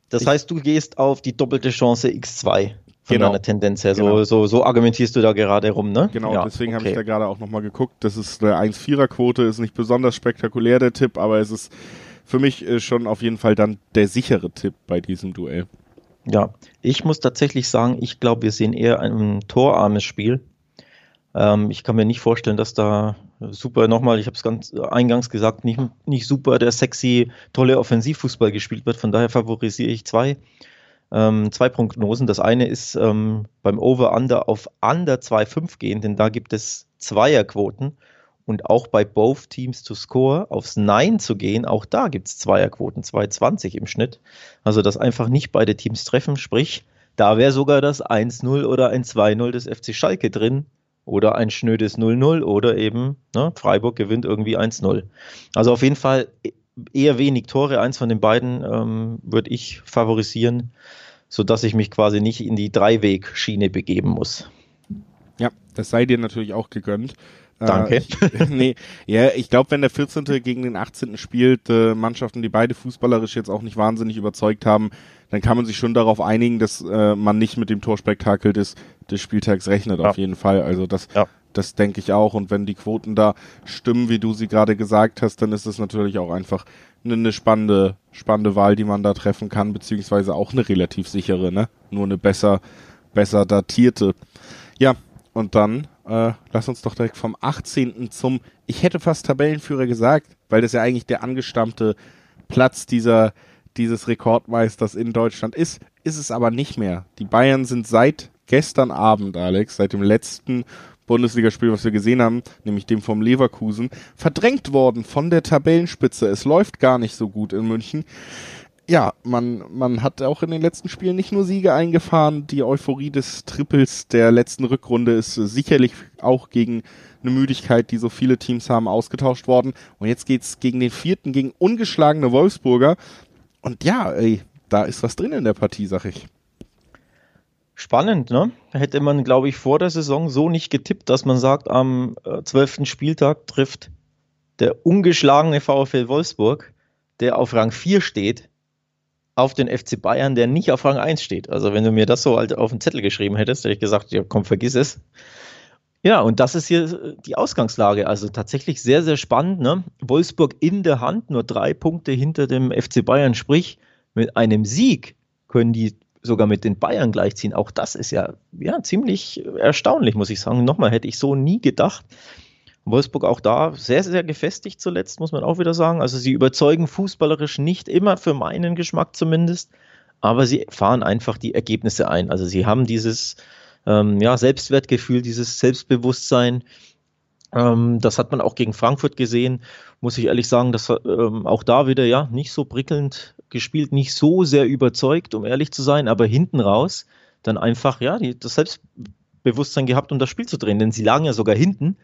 das heißt, du gehst auf die doppelte Chance X2 von genau. deiner Tendenz her. So, genau. so, so argumentierst du da gerade rum, ne? Genau, ja, deswegen okay. habe ich da gerade auch nochmal geguckt. Das ist eine 1-4er-Quote, ist nicht besonders spektakulär der Tipp, aber es ist für mich äh, schon auf jeden Fall dann der sichere Tipp bei diesem Duell. Ja, ich muss tatsächlich sagen, ich glaube, wir sehen eher ein torarmes Spiel. Ähm, ich kann mir nicht vorstellen, dass da super, nochmal, ich habe es ganz eingangs gesagt, nicht, nicht super der sexy, tolle Offensivfußball gespielt wird. Von daher favorisiere ich zwei, ähm, zwei Prognosen. Das eine ist ähm, beim Over-Under auf Under 2,5 gehen, denn da gibt es Zweierquoten. Und auch bei Both Teams to Score aufs Nein zu gehen, auch da gibt es Zweierquoten, 2,20 im Schnitt. Also, dass einfach nicht beide Teams treffen, sprich, da wäre sogar das 1-0 oder ein 2-0 des FC Schalke drin oder ein schnödes 0-0 oder eben ne, Freiburg gewinnt irgendwie 1-0. Also auf jeden Fall eher wenig Tore. Eins von den beiden ähm, würde ich favorisieren, sodass ich mich quasi nicht in die Dreiwegschiene begeben muss. Ja, das sei dir natürlich auch gegönnt. Äh, Danke. Äh, nee, ja, ich glaube, wenn der 14. gegen den 18. spielt, äh, Mannschaften, die beide fußballerisch jetzt auch nicht wahnsinnig überzeugt haben, dann kann man sich schon darauf einigen, dass äh, man nicht mit dem Torspektakel des, des Spieltags rechnet, ja. auf jeden Fall. Also das, ja. Das denke ich auch. Und wenn die Quoten da stimmen, wie du sie gerade gesagt hast, dann ist es natürlich auch einfach eine, eine spannende, spannende Wahl, die man da treffen kann, beziehungsweise auch eine relativ sichere, ne? Nur eine besser, besser datierte. Ja, und dann äh, lass uns doch direkt vom 18. zum, ich hätte fast Tabellenführer gesagt, weil das ja eigentlich der angestammte Platz dieser dieses Rekordmeisters in Deutschland ist, ist es aber nicht mehr. Die Bayern sind seit gestern Abend, Alex, seit dem letzten Bundesligaspiel, was wir gesehen haben, nämlich dem vom Leverkusen, verdrängt worden von der Tabellenspitze. Es läuft gar nicht so gut in München. Ja, man, man hat auch in den letzten Spielen nicht nur Siege eingefahren. Die Euphorie des Triples der letzten Rückrunde ist sicherlich auch gegen eine Müdigkeit, die so viele Teams haben, ausgetauscht worden. Und jetzt geht's gegen den vierten, gegen ungeschlagene Wolfsburger. Und ja, ey, da ist was drin in der Partie, sag ich. Spannend, ne? Hätte man, glaube ich, vor der Saison so nicht getippt, dass man sagt, am äh, zwölften Spieltag trifft der ungeschlagene VfL Wolfsburg, der auf Rang 4 steht, auf den FC Bayern, der nicht auf Rang 1 steht. Also wenn du mir das so halt auf den Zettel geschrieben hättest, hätte ich gesagt, ja komm, vergiss es. Ja, und das ist hier die Ausgangslage. Also tatsächlich sehr, sehr spannend. Ne? Wolfsburg in der Hand, nur drei Punkte hinter dem FC Bayern. Sprich, mit einem Sieg können die sogar mit den Bayern gleichziehen. Auch das ist ja, ja ziemlich erstaunlich, muss ich sagen. Nochmal hätte ich so nie gedacht. Wolfsburg auch da sehr, sehr gefestigt zuletzt, muss man auch wieder sagen. Also sie überzeugen fußballerisch nicht immer, für meinen Geschmack zumindest, aber sie fahren einfach die Ergebnisse ein. Also sie haben dieses ähm, ja, Selbstwertgefühl, dieses Selbstbewusstsein. Ähm, das hat man auch gegen Frankfurt gesehen, muss ich ehrlich sagen, dass ähm, auch da wieder ja nicht so prickelnd gespielt, nicht so sehr überzeugt, um ehrlich zu sein, aber hinten raus dann einfach ja die, das Selbstbewusstsein gehabt, um das Spiel zu drehen, denn sie lagen ja sogar hinten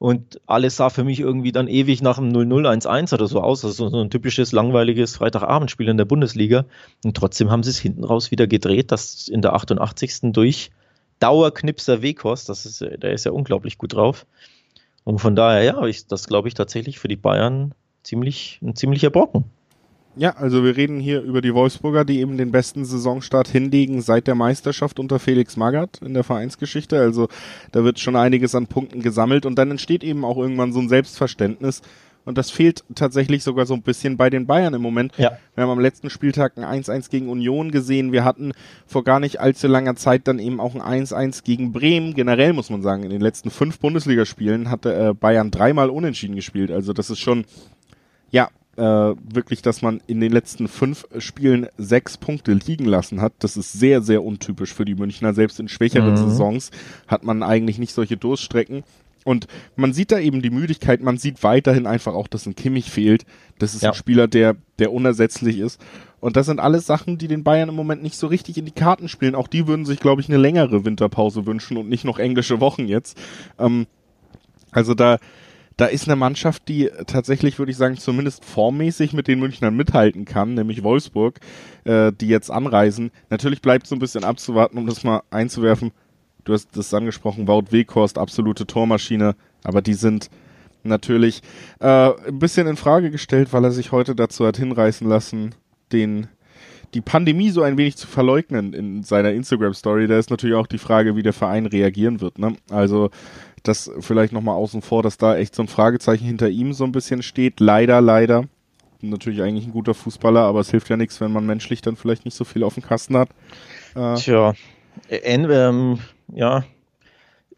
und alles sah für mich irgendwie dann ewig nach einem 0-0-1-1 oder so aus. Also so ein typisches langweiliges Freitagabendspiel in der Bundesliga. Und trotzdem haben sie es hinten raus wieder gedreht, das in der 88. durch Dauerknipser Weghorst, das ist, der ist ja unglaublich gut drauf. Und von daher, ja, ich, das glaube ich tatsächlich für die Bayern ziemlich, ein ziemlicher Brocken. Ja, also wir reden hier über die Wolfsburger, die eben den besten Saisonstart hinlegen seit der Meisterschaft unter Felix Magath in der Vereinsgeschichte. Also da wird schon einiges an Punkten gesammelt und dann entsteht eben auch irgendwann so ein Selbstverständnis, und das fehlt tatsächlich sogar so ein bisschen bei den Bayern im Moment. Ja. Wir haben am letzten Spieltag ein 1-1 gegen Union gesehen. Wir hatten vor gar nicht allzu langer Zeit dann eben auch ein 1-1 gegen Bremen. Generell muss man sagen, in den letzten fünf Bundesligaspielen hatte äh, Bayern dreimal unentschieden gespielt. Also das ist schon, ja, äh, wirklich, dass man in den letzten fünf Spielen sechs Punkte liegen lassen hat. Das ist sehr, sehr untypisch für die Münchner. Selbst in schwächeren mhm. Saisons hat man eigentlich nicht solche Durststrecken. Und man sieht da eben die Müdigkeit, man sieht weiterhin einfach auch, dass ein Kimmich fehlt. Das ist ja. ein Spieler, der, der unersetzlich ist. Und das sind alles Sachen, die den Bayern im Moment nicht so richtig in die Karten spielen. Auch die würden sich, glaube ich, eine längere Winterpause wünschen und nicht noch englische Wochen jetzt. Ähm, also da, da ist eine Mannschaft, die tatsächlich, würde ich sagen, zumindest formmäßig mit den Münchnern mithalten kann, nämlich Wolfsburg, äh, die jetzt anreisen. Natürlich bleibt so ein bisschen abzuwarten, um das mal einzuwerfen du hast das angesprochen, Wout Weghorst, absolute Tormaschine, aber die sind natürlich äh, ein bisschen in Frage gestellt, weil er sich heute dazu hat hinreißen lassen, den die Pandemie so ein wenig zu verleugnen in seiner Instagram-Story. Da ist natürlich auch die Frage, wie der Verein reagieren wird. Ne? Also das vielleicht nochmal außen vor, dass da echt so ein Fragezeichen hinter ihm so ein bisschen steht. Leider, leider. Natürlich eigentlich ein guter Fußballer, aber es hilft ja nichts, wenn man menschlich dann vielleicht nicht so viel auf dem Kasten hat. Äh, Tja, ähm, ja,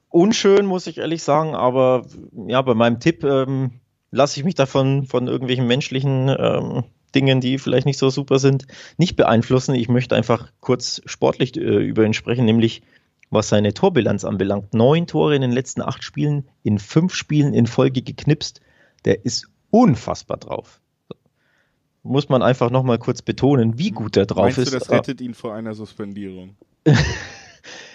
unschön, muss ich ehrlich sagen, aber ja, bei meinem Tipp ähm, lasse ich mich davon von irgendwelchen menschlichen ähm, Dingen, die vielleicht nicht so super sind, nicht beeinflussen. Ich möchte einfach kurz sportlich äh, über ihn sprechen, nämlich was seine Torbilanz anbelangt. Neun Tore in den letzten acht Spielen, in fünf Spielen in Folge geknipst. Der ist unfassbar drauf. Muss man einfach nochmal kurz betonen, wie gut er drauf Meinst ist. Du, das rettet ihn vor einer Suspendierung?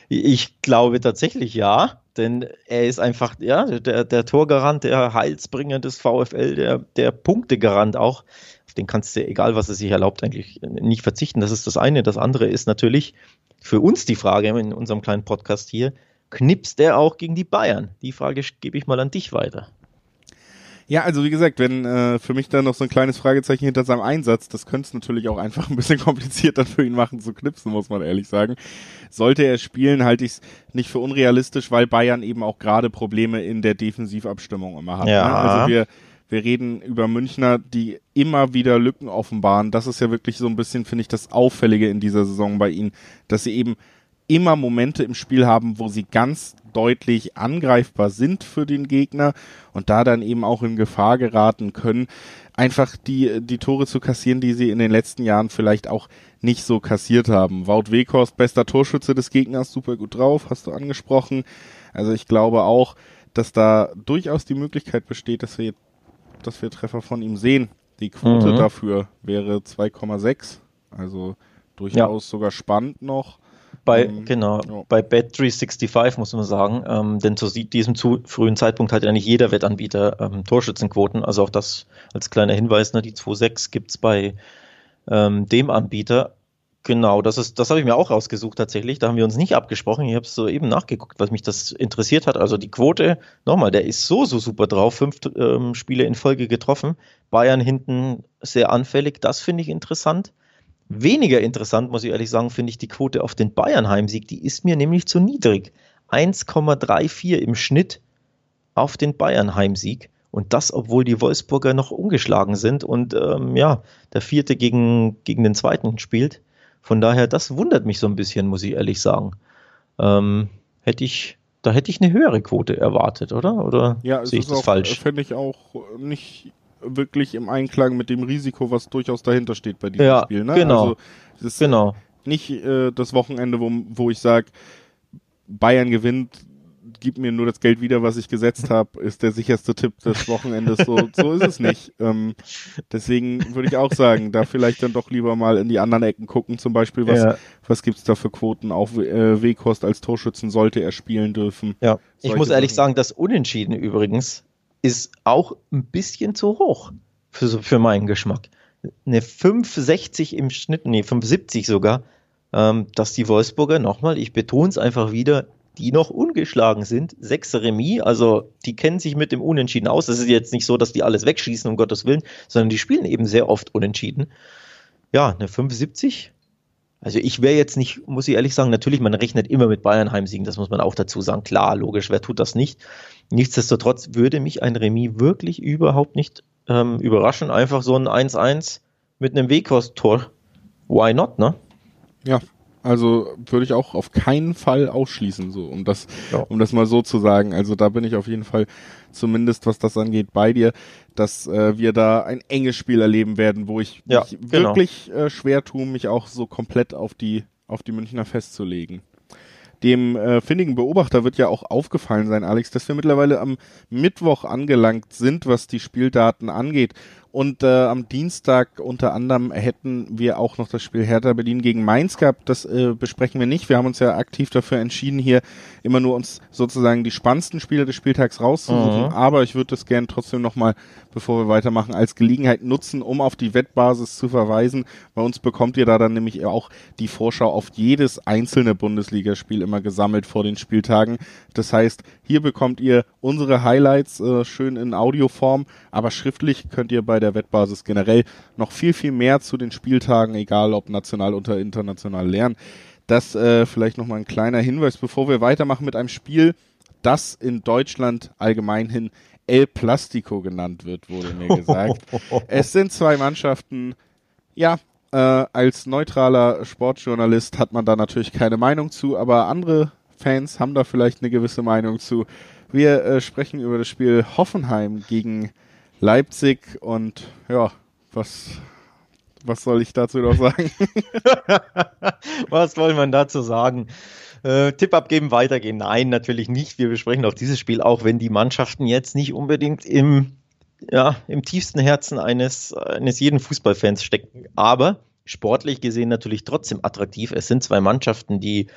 ich glaube tatsächlich ja, denn er ist einfach ja, der, der Torgarant, der Heilsbringer des VfL, der, der Punktegarant auch. Auf den kannst du, egal was er sich erlaubt, eigentlich nicht verzichten. Das ist das eine. Das andere ist natürlich, für uns die Frage in unserem kleinen Podcast hier, knipst er auch gegen die Bayern? Die Frage gebe ich mal an dich weiter. Ja, also wie gesagt, wenn äh, für mich da noch so ein kleines Fragezeichen hinter seinem Einsatz, das könnte es natürlich auch einfach ein bisschen kompliziert dann für ihn machen zu knipsen, muss man ehrlich sagen. Sollte er spielen, halte ich es nicht für unrealistisch, weil Bayern eben auch gerade Probleme in der Defensivabstimmung immer hat. Ja. Ne? Also wir wir reden über Münchner, die immer wieder Lücken offenbaren. Das ist ja wirklich so ein bisschen, finde ich, das Auffällige in dieser Saison bei ihnen, dass sie eben immer Momente im Spiel haben, wo sie ganz deutlich angreifbar sind für den Gegner und da dann eben auch in Gefahr geraten können, einfach die, die Tore zu kassieren, die sie in den letzten Jahren vielleicht auch nicht so kassiert haben. Wout Weghorst, bester Torschütze des Gegners, super gut drauf, hast du angesprochen. Also ich glaube auch, dass da durchaus die Möglichkeit besteht, dass wir dass wir Treffer von ihm sehen. Die Quote mhm. dafür wäre 2,6. Also durchaus ja. sogar spannend noch. Bei, ähm, genau, ja. bei Bet365 muss man sagen, ähm, denn zu diesem zu frühen Zeitpunkt hat ja nicht jeder Wettanbieter ähm, Torschützenquoten. Also auch das als kleiner Hinweis, ne, die 2,6 gibt es bei ähm, dem Anbieter. Genau, das ist, das habe ich mir auch rausgesucht tatsächlich. Da haben wir uns nicht abgesprochen. Ich habe es so eben nachgeguckt, was mich das interessiert hat. Also die Quote, nochmal, der ist so, so super drauf. Fünf ähm, Spiele in Folge getroffen. Bayern hinten sehr anfällig. Das finde ich interessant. Weniger interessant, muss ich ehrlich sagen, finde ich die Quote auf den Bayern-Heimsieg. Die ist mir nämlich zu niedrig. 1,34 im Schnitt auf den Bayern-Heimsieg. Und das, obwohl die Wolfsburger noch ungeschlagen sind und ähm, ja, der vierte gegen, gegen den zweiten spielt. Von daher, das wundert mich so ein bisschen, muss ich ehrlich sagen. Ähm, hätte ich, da hätte ich eine höhere Quote erwartet, oder? Oder ja, sehe ich das auch, falsch? Finde ich auch nicht wirklich im Einklang mit dem Risiko, was durchaus dahinter steht bei diesem ja, Spiel. Ne? Genau. Also, genau. Nicht äh, das Wochenende, wo, wo ich sage, Bayern gewinnt, gib mir nur das Geld wieder, was ich gesetzt habe, ist der sicherste Tipp des Wochenendes. So, so ist es nicht. Ähm, deswegen würde ich auch sagen, da vielleicht dann doch lieber mal in die anderen Ecken gucken. Zum Beispiel, was, ja. was gibt's da für Quoten auf äh, Weghorst als Torschützen sollte er spielen dürfen. Ja, ich muss ehrlich Sachen. sagen, das Unentschieden übrigens ist auch ein bisschen zu hoch für, für meinen Geschmack. Eine 5,60 im Schnitt, nee, 5,70 sogar, ähm, dass die Wolfsburger nochmal, ich betone es einfach wieder, die noch ungeschlagen sind. Sechs Remis, also die kennen sich mit dem Unentschieden aus. Es ist jetzt nicht so, dass die alles wegschießen, um Gottes Willen, sondern die spielen eben sehr oft Unentschieden. Ja, eine 75. Also ich wäre jetzt nicht, muss ich ehrlich sagen, natürlich, man rechnet immer mit Bayern Heimsiegen, das muss man auch dazu sagen. Klar, logisch, wer tut das nicht? Nichtsdestotrotz würde mich ein Remis wirklich überhaupt nicht ähm, überraschen. Einfach so ein 1-1 mit einem Wegkost-Tor. Why not, ne? Ja, also würde ich auch auf keinen Fall ausschließen, so um das, ja. um das mal so zu sagen. Also da bin ich auf jeden Fall zumindest, was das angeht, bei dir, dass äh, wir da ein enges Spiel erleben werden, wo ich ja, mich genau. wirklich äh, schwer tue, mich auch so komplett auf die auf die Münchner festzulegen. Dem äh, findigen Beobachter wird ja auch aufgefallen sein, Alex, dass wir mittlerweile am Mittwoch angelangt sind, was die Spieldaten angeht. Und äh, am Dienstag unter anderem hätten wir auch noch das Spiel Hertha Berlin gegen Mainz gehabt. Das äh, besprechen wir nicht. Wir haben uns ja aktiv dafür entschieden, hier immer nur uns sozusagen die spannendsten Spiele des Spieltags rauszusuchen. Mhm. Aber ich würde das gerne trotzdem nochmal, bevor wir weitermachen, als Gelegenheit nutzen, um auf die Wettbasis zu verweisen. Bei uns bekommt ihr da dann nämlich auch die Vorschau auf jedes einzelne Bundesligaspiel immer gesammelt vor den Spieltagen. Das heißt, hier bekommt ihr unsere Highlights äh, schön in Audioform, aber schriftlich könnt ihr bei der der Wettbasis generell noch viel, viel mehr zu den Spieltagen, egal ob national oder international lernen. Das äh, vielleicht nochmal ein kleiner Hinweis, bevor wir weitermachen mit einem Spiel, das in Deutschland allgemein hin El Plastico genannt wird, wurde mir gesagt. es sind zwei Mannschaften, ja, äh, als neutraler Sportjournalist hat man da natürlich keine Meinung zu, aber andere Fans haben da vielleicht eine gewisse Meinung zu. Wir äh, sprechen über das Spiel Hoffenheim gegen Leipzig und ja, was, was soll ich dazu noch sagen? was soll man dazu sagen? Äh, Tipp abgeben, weitergehen. Nein, natürlich nicht. Wir besprechen auch dieses Spiel, auch wenn die Mannschaften jetzt nicht unbedingt im, ja, im tiefsten Herzen eines, eines jeden Fußballfans stecken. Aber sportlich gesehen natürlich trotzdem attraktiv. Es sind zwei Mannschaften, die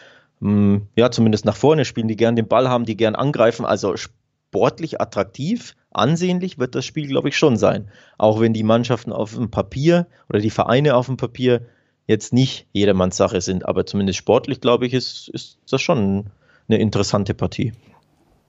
hm, ja zumindest nach vorne spielen, die gern den Ball haben, die gern angreifen. Also sportlich attraktiv, ansehnlich wird das Spiel, glaube ich, schon sein. Auch wenn die Mannschaften auf dem Papier oder die Vereine auf dem Papier jetzt nicht jedermanns Sache sind. Aber zumindest sportlich, glaube ich, ist, ist das schon eine interessante Partie.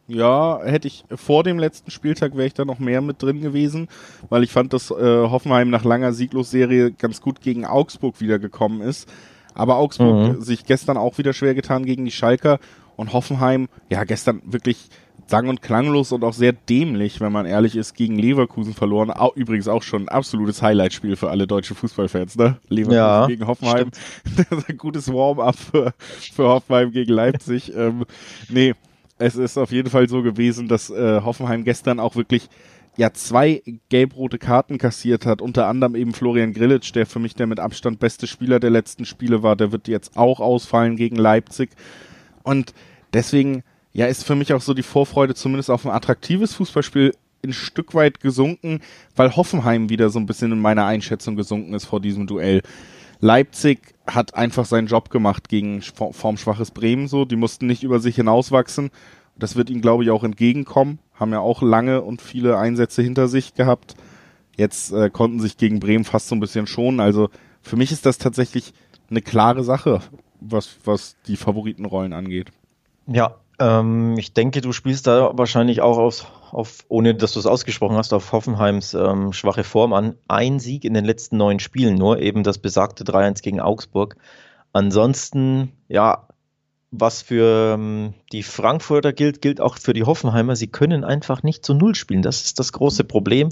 Ja, hätte ich vor dem letzten Spieltag wäre ich da noch mehr mit drin gewesen, weil ich fand, dass äh, Hoffenheim nach langer Sieglosserie ganz gut gegen Augsburg wiedergekommen ist. Aber Augsburg mhm. sich gestern auch wieder schwer getan gegen die Schalker und Hoffenheim, ja, gestern wirklich sang- und klanglos und auch sehr dämlich, wenn man ehrlich ist, gegen Leverkusen verloren. Auch, übrigens auch schon ein absolutes Highlight-Spiel für alle deutschen Fußballfans, ne? Leverkusen ja, gegen Hoffenheim. das ist ein gutes Warm-up für, für Hoffenheim gegen Leipzig. ähm, nee, es ist auf jeden Fall so gewesen, dass äh, Hoffenheim gestern auch wirklich ja zwei gelb-rote Karten kassiert hat, unter anderem eben Florian Grillitsch, der für mich der mit Abstand beste Spieler der letzten Spiele war, der wird jetzt auch ausfallen gegen Leipzig. Und deswegen ja, ist für mich auch so die Vorfreude zumindest auf ein attraktives Fußballspiel ein Stück weit gesunken, weil Hoffenheim wieder so ein bisschen in meiner Einschätzung gesunken ist vor diesem Duell. Leipzig hat einfach seinen Job gemacht gegen formschwaches Bremen so. Die mussten nicht über sich hinauswachsen. Das wird ihnen, glaube ich, auch entgegenkommen. Haben ja auch lange und viele Einsätze hinter sich gehabt. Jetzt äh, konnten sich gegen Bremen fast so ein bisschen schonen. Also für mich ist das tatsächlich eine klare Sache, was, was die Favoritenrollen angeht. Ja, ähm, ich denke, du spielst da wahrscheinlich auch auf, auf ohne dass du es ausgesprochen hast, auf Hoffenheims ähm, schwache Form an. Ein Sieg in den letzten neun Spielen, nur eben das besagte 3-1 gegen Augsburg. Ansonsten, ja, was für ähm, die Frankfurter gilt, gilt auch für die Hoffenheimer. Sie können einfach nicht zu Null spielen. Das ist das große Problem.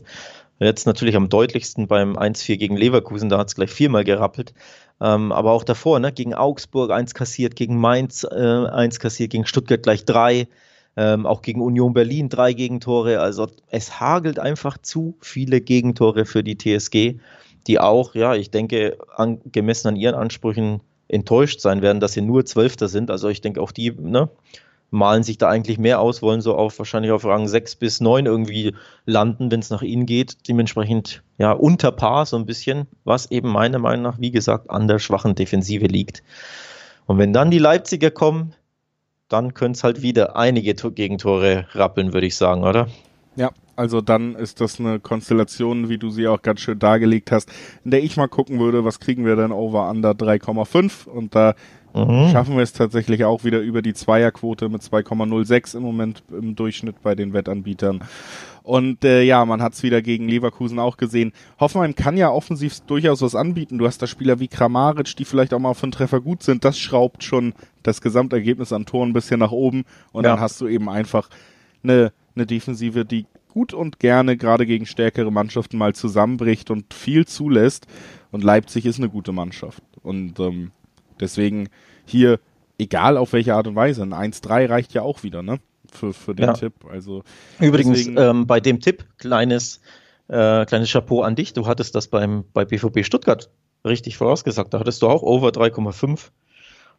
Jetzt natürlich am deutlichsten beim 1-4 gegen Leverkusen, da hat es gleich viermal gerappelt. Ähm, aber auch davor, ne, gegen Augsburg eins kassiert, gegen Mainz äh, eins kassiert, gegen Stuttgart gleich drei, ähm, auch gegen Union Berlin drei Gegentore. Also es hagelt einfach zu viele Gegentore für die TSG, die auch, ja, ich denke, an, gemessen an ihren Ansprüchen enttäuscht sein werden, dass sie nur Zwölfter sind. Also ich denke auch die, ne, malen sich da eigentlich mehr aus, wollen so auf wahrscheinlich auf Rang 6 bis 9 irgendwie landen, wenn es nach ihnen geht. Dementsprechend ja unter Paar so ein bisschen, was eben meiner Meinung nach, wie gesagt, an der schwachen Defensive liegt. Und wenn dann die Leipziger kommen, dann können es halt wieder einige Gegentore rappeln, würde ich sagen, oder? Ja, also dann ist das eine Konstellation, wie du sie auch ganz schön dargelegt hast, in der ich mal gucken würde, was kriegen wir denn over under 3,5 und da mhm. schaffen wir es tatsächlich auch wieder über die Zweierquote mit 2,06 im Moment im Durchschnitt bei den Wettanbietern. Und äh, ja, man hat es wieder gegen Leverkusen auch gesehen. Hoffenheim kann ja offensiv durchaus was anbieten. Du hast da Spieler wie Kramaric, die vielleicht auch mal für einen Treffer gut sind. Das schraubt schon das Gesamtergebnis an Toren ein bisschen nach oben. Und ja. dann hast du eben einfach eine, eine Defensive, die gut und gerne gerade gegen stärkere Mannschaften mal zusammenbricht und viel zulässt. Und Leipzig ist eine gute Mannschaft. Und ähm, Deswegen hier, egal auf welche Art und Weise, ein 1-3 reicht ja auch wieder, ne? Für, für den ja. Tipp. Also Übrigens, ähm, bei dem Tipp, kleines, äh, kleines Chapeau an dich. Du hattest das beim, bei BVB Stuttgart richtig vorausgesagt. Da hattest du auch over 3,5.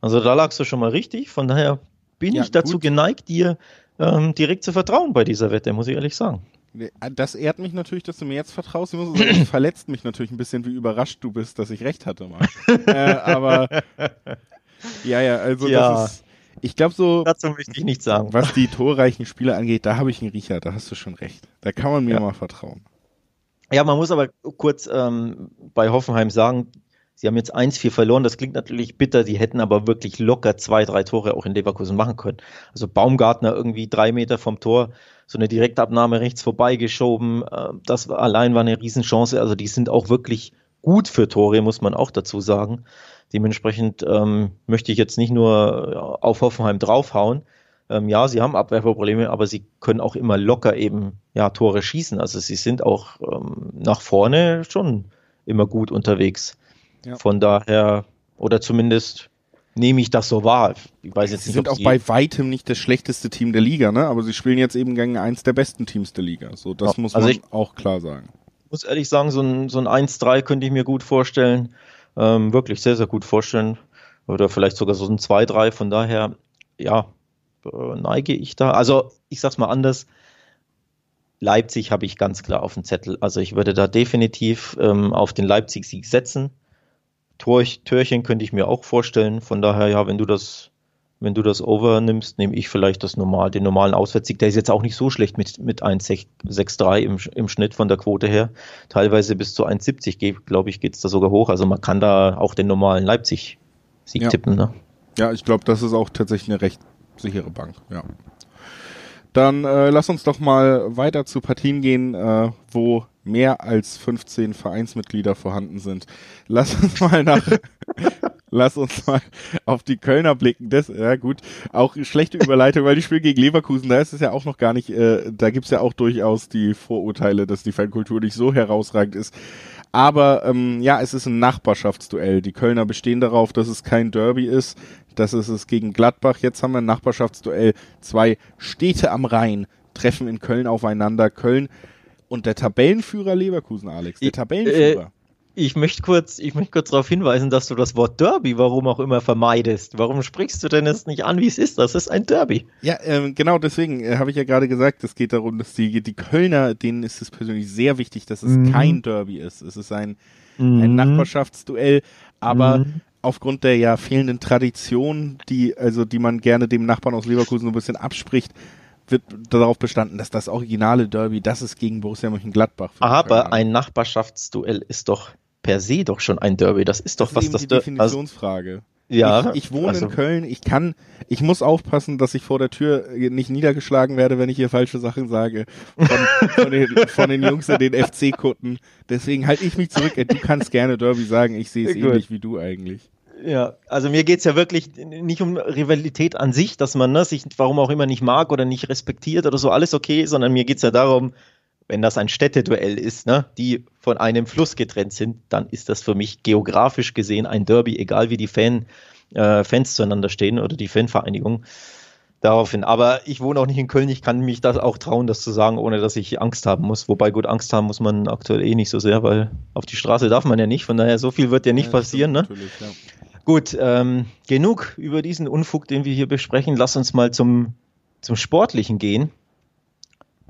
Also da lagst du schon mal richtig. Von daher bin ja, ich dazu gut. geneigt, dir ähm, direkt zu vertrauen bei dieser Wette, muss ich ehrlich sagen. Das ehrt mich natürlich, dass du mir jetzt vertraust. Ich muss sagen, das verletzt mich natürlich ein bisschen, wie überrascht du bist, dass ich recht hatte mal. äh, aber ja, ja, also ja. das ist. Ich glaube so. Dazu möchte ich nichts sagen. Was die torreichen Spiele angeht, da habe ich einen Riecher, da hast du schon recht. Da kann man mir ja. mal vertrauen. Ja, man muss aber kurz ähm, bei Hoffenheim sagen, sie haben jetzt 1-4 verloren. Das klingt natürlich bitter. Sie hätten aber wirklich locker zwei, drei Tore auch in Leverkusen machen können. Also Baumgartner irgendwie drei Meter vom Tor so eine Direktabnahme rechts vorbeigeschoben. Äh, das allein war eine Riesenchance. Also die sind auch wirklich gut für Tore, muss man auch dazu sagen. Dementsprechend ähm, möchte ich jetzt nicht nur auf Hoffenheim draufhauen. Ähm, ja, sie haben Abwehrprobleme, aber sie können auch immer locker eben ja, Tore schießen. Also sie sind auch ähm, nach vorne schon immer gut unterwegs. Ja. Von daher, oder zumindest nehme ich das so wahr. Ich weiß jetzt sie nicht, sind auch bei weitem nicht das schlechteste Team der Liga, ne? Aber sie spielen jetzt eben gegen eins der besten Teams der Liga. So, das ja, muss also man ich auch klar sagen. Muss ehrlich sagen, so ein, so ein 1-3 könnte ich mir gut vorstellen. Ähm, wirklich sehr, sehr gut vorstellen. Oder vielleicht sogar so ein 2-3. Von daher, ja, äh, neige ich da. Also, ich sag's mal anders. Leipzig habe ich ganz klar auf dem Zettel. Also ich würde da definitiv ähm, auf den Leipzig-Sieg setzen. Tor, Törchen könnte ich mir auch vorstellen. Von daher, ja, wenn du das, wenn du das over nimmst, nehme ich vielleicht das normal, den normalen Auswärtssieg. Der ist jetzt auch nicht so schlecht mit, mit 1,63 im, im Schnitt von der Quote her. Teilweise bis zu 1,70, glaube ich, geht es da sogar hoch. Also man kann da auch den normalen Leipzig-Sieg ja. tippen. Ne? Ja, ich glaube, das ist auch tatsächlich eine recht sichere Bank. Ja. Dann äh, lass uns doch mal weiter zu Partien gehen, äh, wo mehr als 15 Vereinsmitglieder vorhanden sind. Lass uns mal nach, lass uns mal auf die Kölner blicken. Das, ja gut, auch schlechte Überleitung, weil die spielen gegen Leverkusen, da ist es ja auch noch gar nicht, äh, da gibt's ja auch durchaus die Vorurteile, dass die Fankultur nicht so herausragend ist. Aber ähm, ja, es ist ein Nachbarschaftsduell. Die Kölner bestehen darauf, dass es kein Derby ist. Das ist es gegen Gladbach. Jetzt haben wir ein Nachbarschaftsduell. Zwei Städte am Rhein treffen in Köln aufeinander. Köln und der Tabellenführer Leverkusen, Alex. Der Tabellenführer. Äh, ich möchte kurz, ich möchte kurz darauf hinweisen, dass du das Wort Derby, warum auch immer, vermeidest. Warum sprichst du denn jetzt nicht an, wie es ist? Das ist ein Derby. Ja, ähm, genau deswegen äh, habe ich ja gerade gesagt, es geht darum, dass die, die Kölner, denen ist es persönlich sehr wichtig, dass es mhm. kein Derby ist. Es ist ein, mhm. ein Nachbarschaftsduell, aber mhm aufgrund der ja fehlenden Tradition, die, also die man gerne dem Nachbarn aus Leverkusen so ein bisschen abspricht, wird darauf bestanden, dass das originale Derby, das ist gegen Borussia Mönchengladbach. Aber ein Nachbarschaftsduell ist doch per se doch schon ein Derby. Das ist doch das was ist das Derby. Also Definitionsfrage. Also, ja. Ich, ich wohne also, in Köln. Ich kann, ich muss aufpassen, dass ich vor der Tür nicht niedergeschlagen werde, wenn ich hier falsche Sachen sage. Von, von, den, von den Jungs in den FC-Kutten. Deswegen halte ich mich zurück. Du kannst gerne Derby sagen. Ich sehe es ähnlich wie du eigentlich. Ja, also mir geht's ja wirklich nicht um Rivalität an sich, dass man ne, sich warum auch immer nicht mag oder nicht respektiert oder so, alles okay, sondern mir geht's ja darum, wenn das ein Städteduell ist, ne, die von einem Fluss getrennt sind, dann ist das für mich geografisch gesehen ein Derby, egal wie die Fan, äh, Fans zueinander stehen oder die Fanvereinigung daraufhin. Aber ich wohne auch nicht in Köln, ich kann mich das auch trauen, das zu sagen, ohne dass ich Angst haben muss. Wobei gut, Angst haben muss man aktuell eh nicht so sehr, weil auf die Straße darf man ja nicht. Von daher, so viel wird ja nicht ja, passieren. Ne? Gut, ähm, genug über diesen Unfug, den wir hier besprechen. Lass uns mal zum, zum Sportlichen gehen.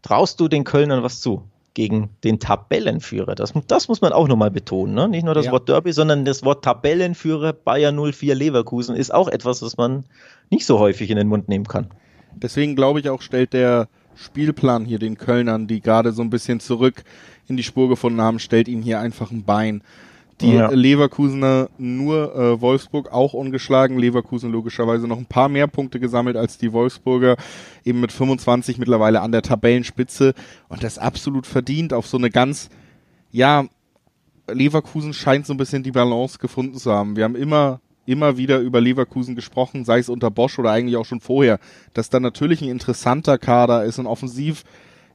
Traust du den Kölnern was zu? Gegen den Tabellenführer. Das, das muss man auch nochmal betonen. Ne? Nicht nur das ja. Wort Derby, sondern das Wort Tabellenführer Bayer 04 Leverkusen ist auch etwas, was man nicht so häufig in den Mund nehmen kann. Deswegen glaube ich auch, stellt der Spielplan hier den Kölnern, die gerade so ein bisschen zurück in die Spur gefunden haben, stellt ihnen hier einfach ein Bein. Die ja. Leverkusener nur äh, Wolfsburg auch ungeschlagen. Leverkusen logischerweise noch ein paar mehr Punkte gesammelt als die Wolfsburger. Eben mit 25 mittlerweile an der Tabellenspitze. Und das absolut verdient auf so eine ganz, ja, Leverkusen scheint so ein bisschen die Balance gefunden zu haben. Wir haben immer immer wieder über Leverkusen gesprochen, sei es unter Bosch oder eigentlich auch schon vorher, dass da natürlich ein interessanter Kader ist und offensiv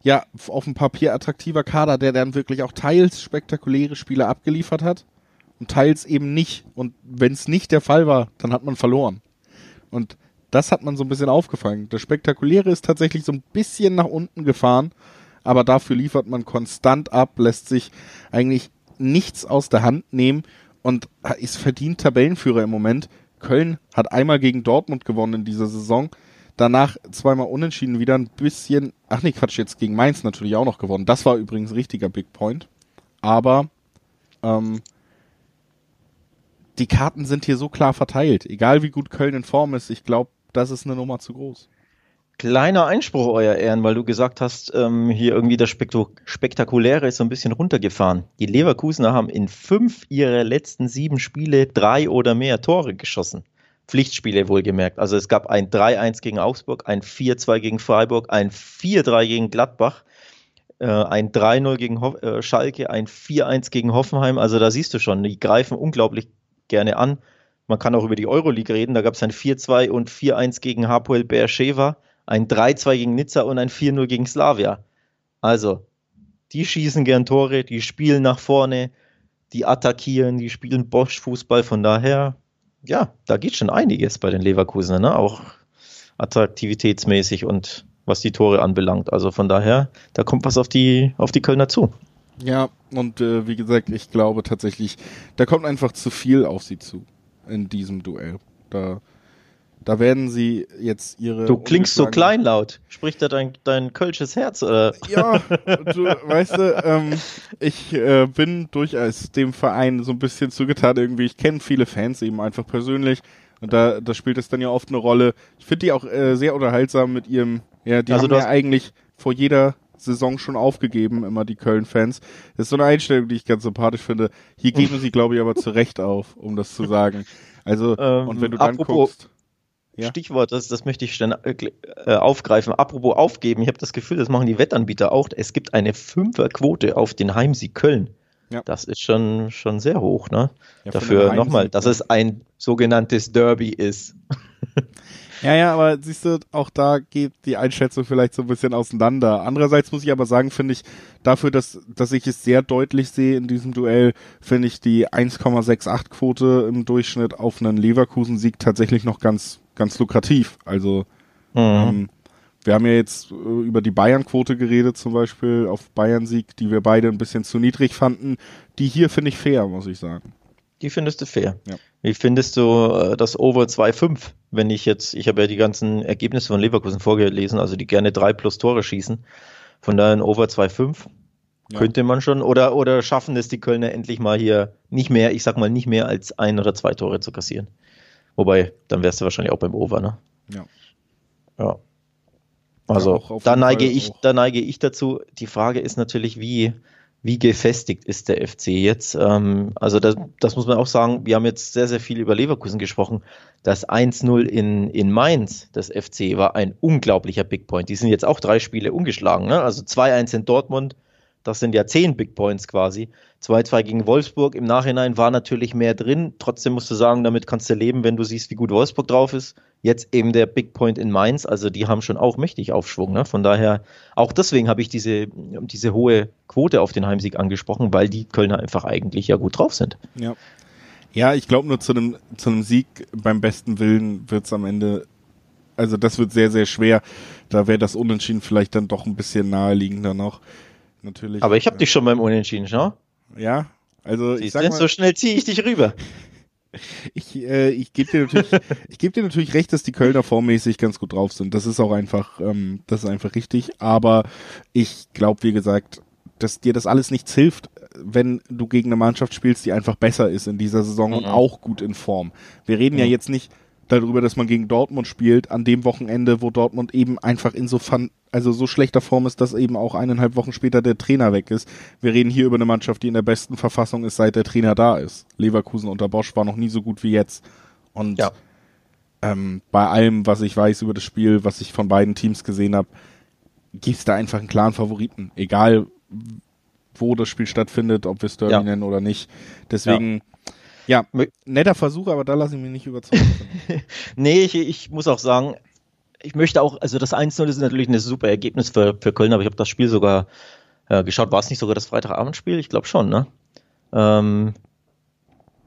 ja auf dem Papier attraktiver Kader, der dann wirklich auch teils spektakuläre Spiele abgeliefert hat und teils eben nicht. Und wenn es nicht der Fall war, dann hat man verloren. Und das hat man so ein bisschen aufgefangen. Das Spektakuläre ist tatsächlich so ein bisschen nach unten gefahren, aber dafür liefert man konstant ab, lässt sich eigentlich nichts aus der Hand nehmen und ist verdient Tabellenführer im Moment. Köln hat einmal gegen Dortmund gewonnen in dieser Saison. Danach zweimal unentschieden, wieder ein bisschen, ach nee, Quatsch, jetzt gegen Mainz natürlich auch noch gewonnen. Das war übrigens richtiger Big Point. Aber ähm, die Karten sind hier so klar verteilt. Egal wie gut Köln in Form ist, ich glaube, das ist eine Nummer zu groß. Kleiner Einspruch, euer Ehren, weil du gesagt hast, ähm, hier irgendwie das Spektakuläre ist so ein bisschen runtergefahren. Die Leverkusener haben in fünf ihrer letzten sieben Spiele drei oder mehr Tore geschossen. Pflichtspiele wohlgemerkt. Also es gab ein 3-1 gegen Augsburg, ein 4-2 gegen Freiburg, ein 4-3 gegen Gladbach, äh, ein 3-0 gegen Ho äh, Schalke, ein 4-1 gegen Hoffenheim. Also da siehst du schon, die greifen unglaublich gerne an. Man kann auch über die Euroleague reden. Da gab es ein 4-2 und 4-1 gegen Hapoel Beersheva, ein 3-2 gegen Nizza und ein 4-0 gegen Slavia. Also, die schießen gern Tore, die spielen nach vorne, die attackieren, die spielen Bosch-Fußball. Von daher, ja, da geht schon einiges bei den Leverkusen, ne? auch attraktivitätsmäßig und was die Tore anbelangt. Also von daher, da kommt was auf die, auf die Kölner zu. Ja, und äh, wie gesagt, ich glaube tatsächlich, da kommt einfach zu viel auf sie zu in diesem Duell. Da, da werden sie jetzt ihre. Du klingst so kleinlaut. Spricht da dein, dein kölsches Herz? Oder? Ja, du weißt du, ähm, ich äh, bin durchaus dem Verein so ein bisschen zugetan irgendwie. Ich kenne viele Fans eben einfach persönlich. Und da, da spielt es dann ja oft eine Rolle. Ich finde die auch äh, sehr unterhaltsam mit ihrem, ja, die also haben ja eigentlich vor jeder Saison schon aufgegeben, immer die Köln-Fans. Das ist so eine Einstellung, die ich ganz sympathisch finde. Hier geben sie, glaube ich, aber zu Recht auf, um das zu sagen. Also, ähm, und wenn du dann guckst. Ja? Stichwort, das, das möchte ich dann äh, äh, aufgreifen. Apropos aufgeben, ich habe das Gefühl, das machen die Wettanbieter auch. Es gibt eine Fünferquote auf den Heimsieg Köln. Ja. Das ist schon, schon sehr hoch, ne? Ja, Dafür nochmal, dass es ein sogenanntes Derby ist. Ja, ja, aber siehst du, auch da geht die Einschätzung vielleicht so ein bisschen auseinander. Andererseits muss ich aber sagen, finde ich, dafür, dass, dass ich es sehr deutlich sehe in diesem Duell, finde ich die 1,68 Quote im Durchschnitt auf einen Leverkusen-Sieg tatsächlich noch ganz, ganz lukrativ. Also, mhm. ähm, wir haben ja jetzt äh, über die Bayern-Quote geredet, zum Beispiel auf Bayern-Sieg, die wir beide ein bisschen zu niedrig fanden. Die hier finde ich fair, muss ich sagen. Die findest du fair. Ja. Wie findest du äh, das Over 2,5? Wenn ich jetzt, ich habe ja die ganzen Ergebnisse von Leverkusen vorgelesen, also die gerne drei plus Tore schießen. Von daher ein Over 2,5 ja. könnte man schon. Oder, oder schaffen es die Kölner endlich mal hier nicht mehr, ich sag mal nicht mehr als ein oder zwei Tore zu kassieren. Wobei, dann wärst du wahrscheinlich auch beim Over, ne? Ja. Ja. Also, ja, da neige ich, auch. da neige ich dazu. Die Frage ist natürlich, wie, wie gefestigt ist der FC jetzt? Ähm, also das, das, muss man auch sagen, wir haben jetzt sehr, sehr viel über Leverkusen gesprochen. Das 1-0 in, in Mainz des FC war ein unglaublicher Big Point. Die sind jetzt auch drei Spiele ungeschlagen. Ne? Also 2-1 in Dortmund, das sind ja zehn Big Points quasi. 2-2 gegen Wolfsburg. Im Nachhinein war natürlich mehr drin. Trotzdem musst du sagen, damit kannst du leben, wenn du siehst, wie gut Wolfsburg drauf ist. Jetzt eben der Big Point in Mainz, also die haben schon auch mächtig Aufschwung. Ne? Von daher, auch deswegen habe ich diese, diese hohe Quote auf den Heimsieg angesprochen, weil die Kölner einfach eigentlich ja gut drauf sind. Ja. Ja, ich glaube nur zu einem, zu einem Sieg beim besten Willen wird es am Ende, also das wird sehr, sehr schwer. Da wäre das Unentschieden vielleicht dann doch ein bisschen naheliegender noch. Natürlich. Aber ich habe äh, dich schon beim Unentschieden, schau. Ja, also Siehst ich sag mal, so schnell ziehe ich dich rüber. Ich, äh, ich gebe dir natürlich, ich gebe dir natürlich recht, dass die Kölner formmäßig ganz gut drauf sind. Das ist auch einfach, ähm, das ist einfach richtig. Aber ich glaube, wie gesagt, dass dir das alles nichts hilft, wenn du gegen eine Mannschaft spielst, die einfach besser ist in dieser Saison mhm. und auch gut in Form. Wir reden mhm. ja jetzt nicht darüber, dass man gegen Dortmund spielt, an dem Wochenende, wo Dortmund eben einfach in so fan also so schlechter Form ist, dass eben auch eineinhalb Wochen später der Trainer weg ist. Wir reden hier über eine Mannschaft, die in der besten Verfassung ist, seit der Trainer da ist. Leverkusen unter Bosch war noch nie so gut wie jetzt. Und ja. ähm, bei allem, was ich weiß über das Spiel, was ich von beiden Teams gesehen habe, gibt es da einfach einen klaren Favoriten. Egal, wo das Spiel stattfindet, ob wir es Derby ja. nennen oder nicht. Deswegen ja ja, netter Versuch, aber da lasse ich mich nicht überzeugen. nee, ich, ich muss auch sagen, ich möchte auch, also das 1-0 ist natürlich ein super Ergebnis für, für Köln, aber ich habe das Spiel sogar äh, geschaut. War es nicht sogar das Freitagabendspiel? Ich glaube schon, ne? Ähm,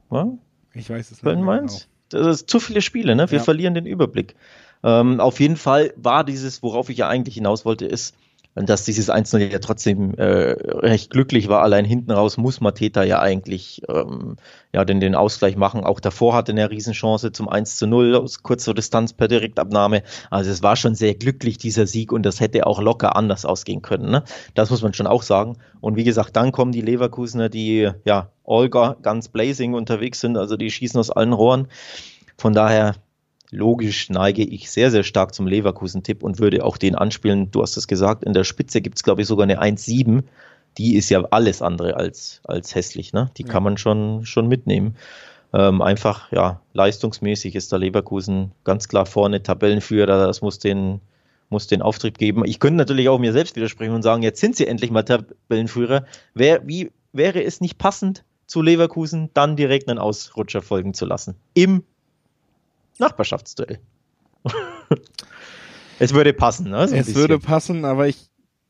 was? Ich weiß es Köln nicht. Köln Mainz? Genau. Das ist zu viele Spiele, ne? Wir ja. verlieren den Überblick. Ähm, auf jeden Fall war dieses, worauf ich ja eigentlich hinaus wollte, ist, dass dieses 1-0 ja trotzdem äh, recht glücklich war. Allein hinten raus muss Mateta ja eigentlich ähm, ja, den, den Ausgleich machen. Auch davor hatte er eine Riesenchance zum 1 0 aus kurzer Distanz per Direktabnahme. Also es war schon sehr glücklich, dieser Sieg, und das hätte auch locker anders ausgehen können. Ne? Das muss man schon auch sagen. Und wie gesagt, dann kommen die Leverkusener, die ja Olga ganz blazing unterwegs sind, also die schießen aus allen Rohren. Von daher logisch neige ich sehr, sehr stark zum Leverkusen-Tipp und würde auch den anspielen. Du hast es gesagt, in der Spitze gibt es, glaube ich, sogar eine 1-7. Die ist ja alles andere als, als hässlich. Ne? Die ja. kann man schon, schon mitnehmen. Ähm, einfach, ja, leistungsmäßig ist der Leverkusen ganz klar vorne, Tabellenführer. Das muss den, muss den Auftrieb geben. Ich könnte natürlich auch mir selbst widersprechen und sagen, jetzt sind sie endlich mal Tabellenführer. Wer, wie wäre es nicht passend, zu Leverkusen dann direkt einen Ausrutscher folgen zu lassen? Im Nachbarschaftsduell. es würde passen, ne? So es würde passen, aber ich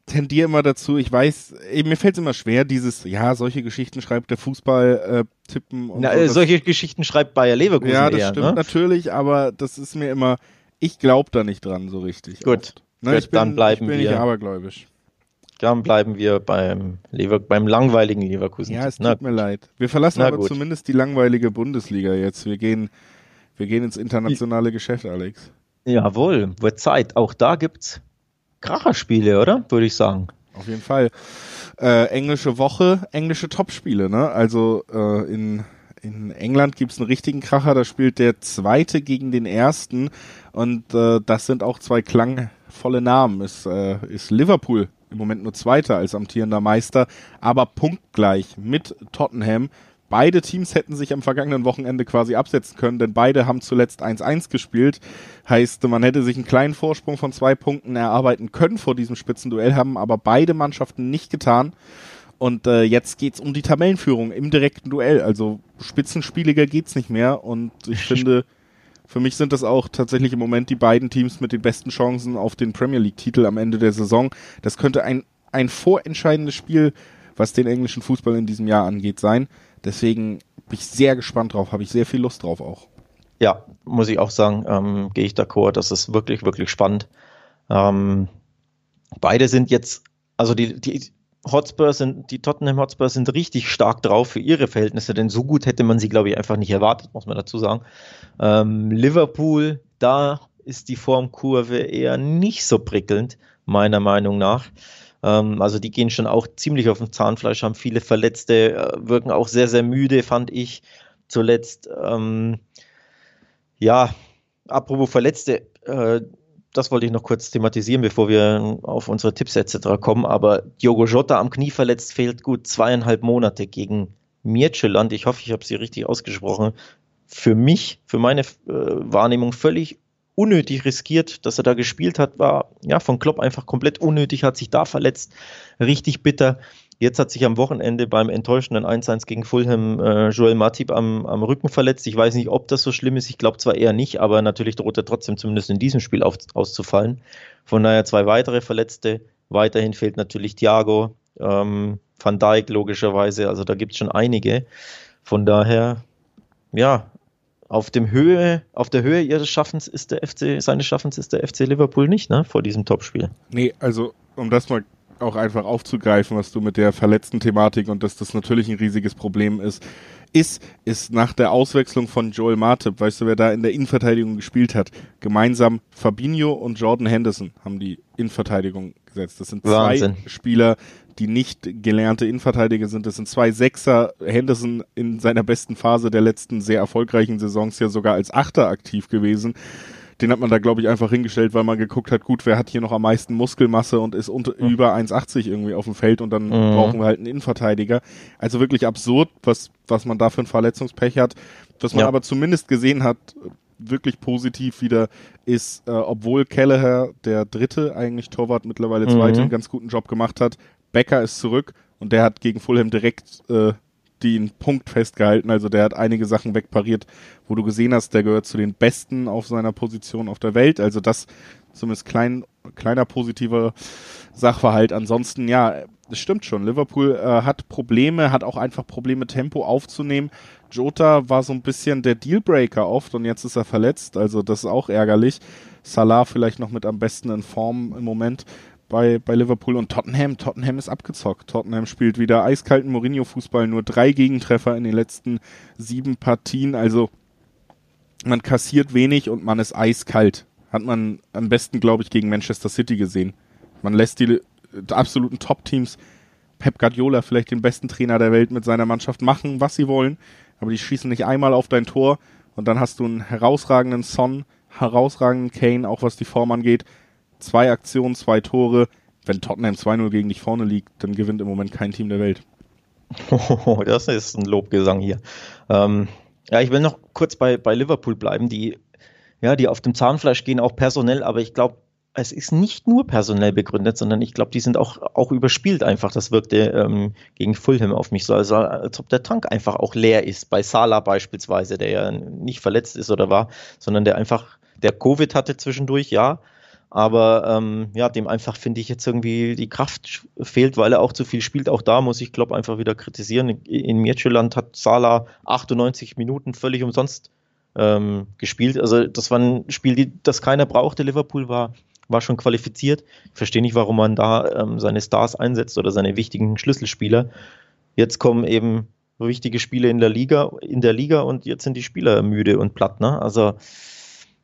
tendiere immer dazu, ich weiß, mir fällt es immer schwer, dieses, ja, solche Geschichten schreibt der Fußball äh, tippen Na, so, solche Geschichten schreibt Bayer Leverkusen. Ja, das eher, stimmt ne? natürlich, aber das ist mir immer, ich glaube da nicht dran so richtig. Gut, ne, Gut ich bin, dann bleiben wir. Nicht abergläubisch. Dann bleiben wir beim, Lever beim langweiligen Leverkusen. Ja, es tut Na, mir leid. Wir verlassen aber gut. zumindest die langweilige Bundesliga jetzt. Wir gehen, wir gehen ins internationale Geschäft, Alex. Jawohl, wird Zeit. Auch da gibt's Kracherspiele, oder? Würde ich sagen. Auf jeden Fall. Äh, englische Woche, englische Topspiele, ne? Also äh, in, in England gibt's einen richtigen Kracher, da spielt der zweite gegen den ersten und äh, das sind auch zwei klangvolle Namen. Ist, äh, ist Liverpool im Moment nur Zweiter als amtierender Meister, aber punktgleich mit Tottenham. Beide Teams hätten sich am vergangenen Wochenende quasi absetzen können, denn beide haben zuletzt 1-1 gespielt. Heißt, man hätte sich einen kleinen Vorsprung von zwei Punkten erarbeiten können vor diesem Spitzenduell, haben aber beide Mannschaften nicht getan. Und äh, jetzt geht's um die Tabellenführung im direkten Duell. Also spitzenspieliger geht's nicht mehr. Und ich finde, für mich sind das auch tatsächlich im Moment die beiden Teams mit den besten Chancen auf den Premier League-Titel am Ende der Saison. Das könnte ein, ein vorentscheidendes Spiel, was den englischen Fußball in diesem Jahr angeht, sein. Deswegen bin ich sehr gespannt drauf, habe ich sehr viel Lust drauf auch. Ja, muss ich auch sagen, ähm, gehe ich d'accord, das ist wirklich, wirklich spannend. Ähm, beide sind jetzt, also die, die Hotspurs sind, die Tottenham Hotspurs sind richtig stark drauf für ihre Verhältnisse, denn so gut hätte man sie, glaube ich, einfach nicht erwartet, muss man dazu sagen. Ähm, Liverpool, da ist die Formkurve eher nicht so prickelnd, meiner Meinung nach. Ähm, also die gehen schon auch ziemlich auf dem Zahnfleisch, haben viele Verletzte, äh, wirken auch sehr, sehr müde, fand ich zuletzt. Ähm, ja, apropos Verletzte, äh, das wollte ich noch kurz thematisieren, bevor wir auf unsere Tipps etc. kommen. Aber Diogo Jota am Knie verletzt, fehlt gut zweieinhalb Monate gegen Mircheland. Ich hoffe, ich habe sie richtig ausgesprochen. Für mich, für meine äh, Wahrnehmung völlig unnötig riskiert, dass er da gespielt hat, war ja von Klopp einfach komplett unnötig, hat sich da verletzt, richtig bitter. Jetzt hat sich am Wochenende beim enttäuschenden 1-1 gegen Fulham äh, Joel Matip am, am Rücken verletzt. Ich weiß nicht, ob das so schlimm ist. Ich glaube zwar eher nicht, aber natürlich droht er trotzdem zumindest in diesem Spiel auf, auszufallen. Von daher zwei weitere Verletzte. Weiterhin fehlt natürlich Thiago, ähm, Van Dijk logischerweise. Also da gibt es schon einige. Von daher, ja, auf dem Höhe, auf der Höhe ihres Schaffens ist der FC, seines Schaffens ist der FC Liverpool nicht, ne, vor diesem Topspiel. Nee, also um das mal auch einfach aufzugreifen, was du mit der verletzten Thematik und dass das natürlich ein riesiges Problem ist, ist, ist nach der Auswechslung von Joel Martip, weißt du, wer da in der Innenverteidigung gespielt hat, gemeinsam Fabinho und Jordan Henderson haben die Innenverteidigung gesetzt. Das sind Wahnsinn. zwei Spieler, die nicht gelernte Innenverteidiger sind. Das sind zwei Sechser. Henderson in seiner besten Phase der letzten sehr erfolgreichen Saisons ja sogar als Achter aktiv gewesen. Den hat man da, glaube ich, einfach hingestellt, weil man geguckt hat, gut, wer hat hier noch am meisten Muskelmasse und ist unter, mhm. über 1,80 irgendwie auf dem Feld und dann mhm. brauchen wir halt einen Innenverteidiger. Also wirklich absurd, was, was man da für ein Verletzungspech hat. Was man ja. aber zumindest gesehen hat, wirklich positiv wieder ist, äh, obwohl Kelleher, der dritte eigentlich Torwart, mittlerweile zweite, mhm. einen ganz guten Job gemacht hat, Becker ist zurück und der hat gegen Fulham direkt äh, den Punkt festgehalten. Also der hat einige Sachen wegpariert, wo du gesehen hast, der gehört zu den Besten auf seiner Position auf der Welt. Also das zumindest klein, kleiner positiver Sachverhalt. Ansonsten, ja, es stimmt schon. Liverpool äh, hat Probleme, hat auch einfach Probleme, Tempo aufzunehmen. Jota war so ein bisschen der Dealbreaker oft und jetzt ist er verletzt. Also das ist auch ärgerlich. Salah vielleicht noch mit am besten in Form im Moment bei, bei Liverpool und Tottenham. Tottenham ist abgezockt. Tottenham spielt wieder eiskalten Mourinho-Fußball, nur drei Gegentreffer in den letzten sieben Partien. Also man kassiert wenig und man ist eiskalt. Hat man am besten, glaube ich, gegen Manchester City gesehen. Man lässt die, die absoluten Top-Teams, Pep Guardiola, vielleicht den besten Trainer der Welt, mit seiner Mannschaft machen, was sie wollen, aber die schießen nicht einmal auf dein Tor und dann hast du einen herausragenden Son, herausragenden Kane, auch was die Form angeht zwei Aktionen, zwei Tore. Wenn Tottenham 2-0 gegen dich vorne liegt, dann gewinnt im Moment kein Team der Welt. Oh, das ist ein Lobgesang hier. Ähm, ja, ich will noch kurz bei, bei Liverpool bleiben, die, ja, die auf dem Zahnfleisch gehen, auch personell, aber ich glaube, es ist nicht nur personell begründet, sondern ich glaube, die sind auch, auch überspielt einfach. Das wirkte ähm, gegen Fulham auf mich so, also als ob der Tank einfach auch leer ist. Bei Salah beispielsweise, der ja nicht verletzt ist oder war, sondern der einfach, der Covid hatte zwischendurch, ja, Aber ähm, ja, dem einfach finde ich jetzt irgendwie die Kraft fehlt, weil er auch zu viel spielt. Auch da muss ich Klopp einfach wieder kritisieren. In Mircheland hat Salah 98 Minuten völlig umsonst ähm, gespielt. Also das war ein Spiel, das keiner brauchte. Liverpool war, war schon qualifiziert. Ich verstehe nicht, warum man da ähm, seine Stars einsetzt oder seine wichtigen Schlüsselspieler. Jetzt kommen eben wichtige Spiele in der Liga, in der Liga und jetzt sind die Spieler müde und platt. Ne? Also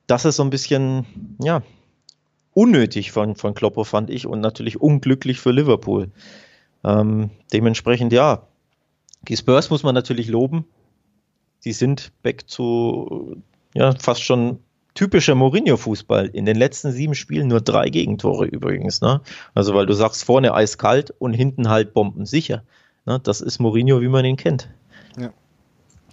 das ist so ein bisschen, ja, unnötig von, von Kloppo, fand ich, und natürlich unglücklich für Liverpool. Ähm, dementsprechend, ja, die Spurs muss man natürlich loben. Die sind back zu, ja, fast schon typischer Mourinho-Fußball. In den letzten sieben Spielen nur drei Gegentore übrigens. Ne? Also, weil du sagst, vorne eiskalt und hinten halt bombensicher. Ne? Das ist Mourinho, wie man ihn kennt. Ja,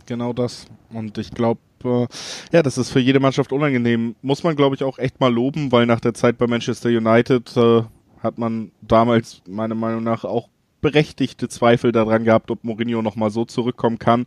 genau das. Und ich glaube, äh, ja, das ist für jede Mannschaft unangenehm. Muss man, glaube ich, auch echt mal loben, weil nach der Zeit bei Manchester United äh, hat man damals meiner Meinung nach auch berechtigte Zweifel daran gehabt, ob Mourinho nochmal so zurückkommen kann.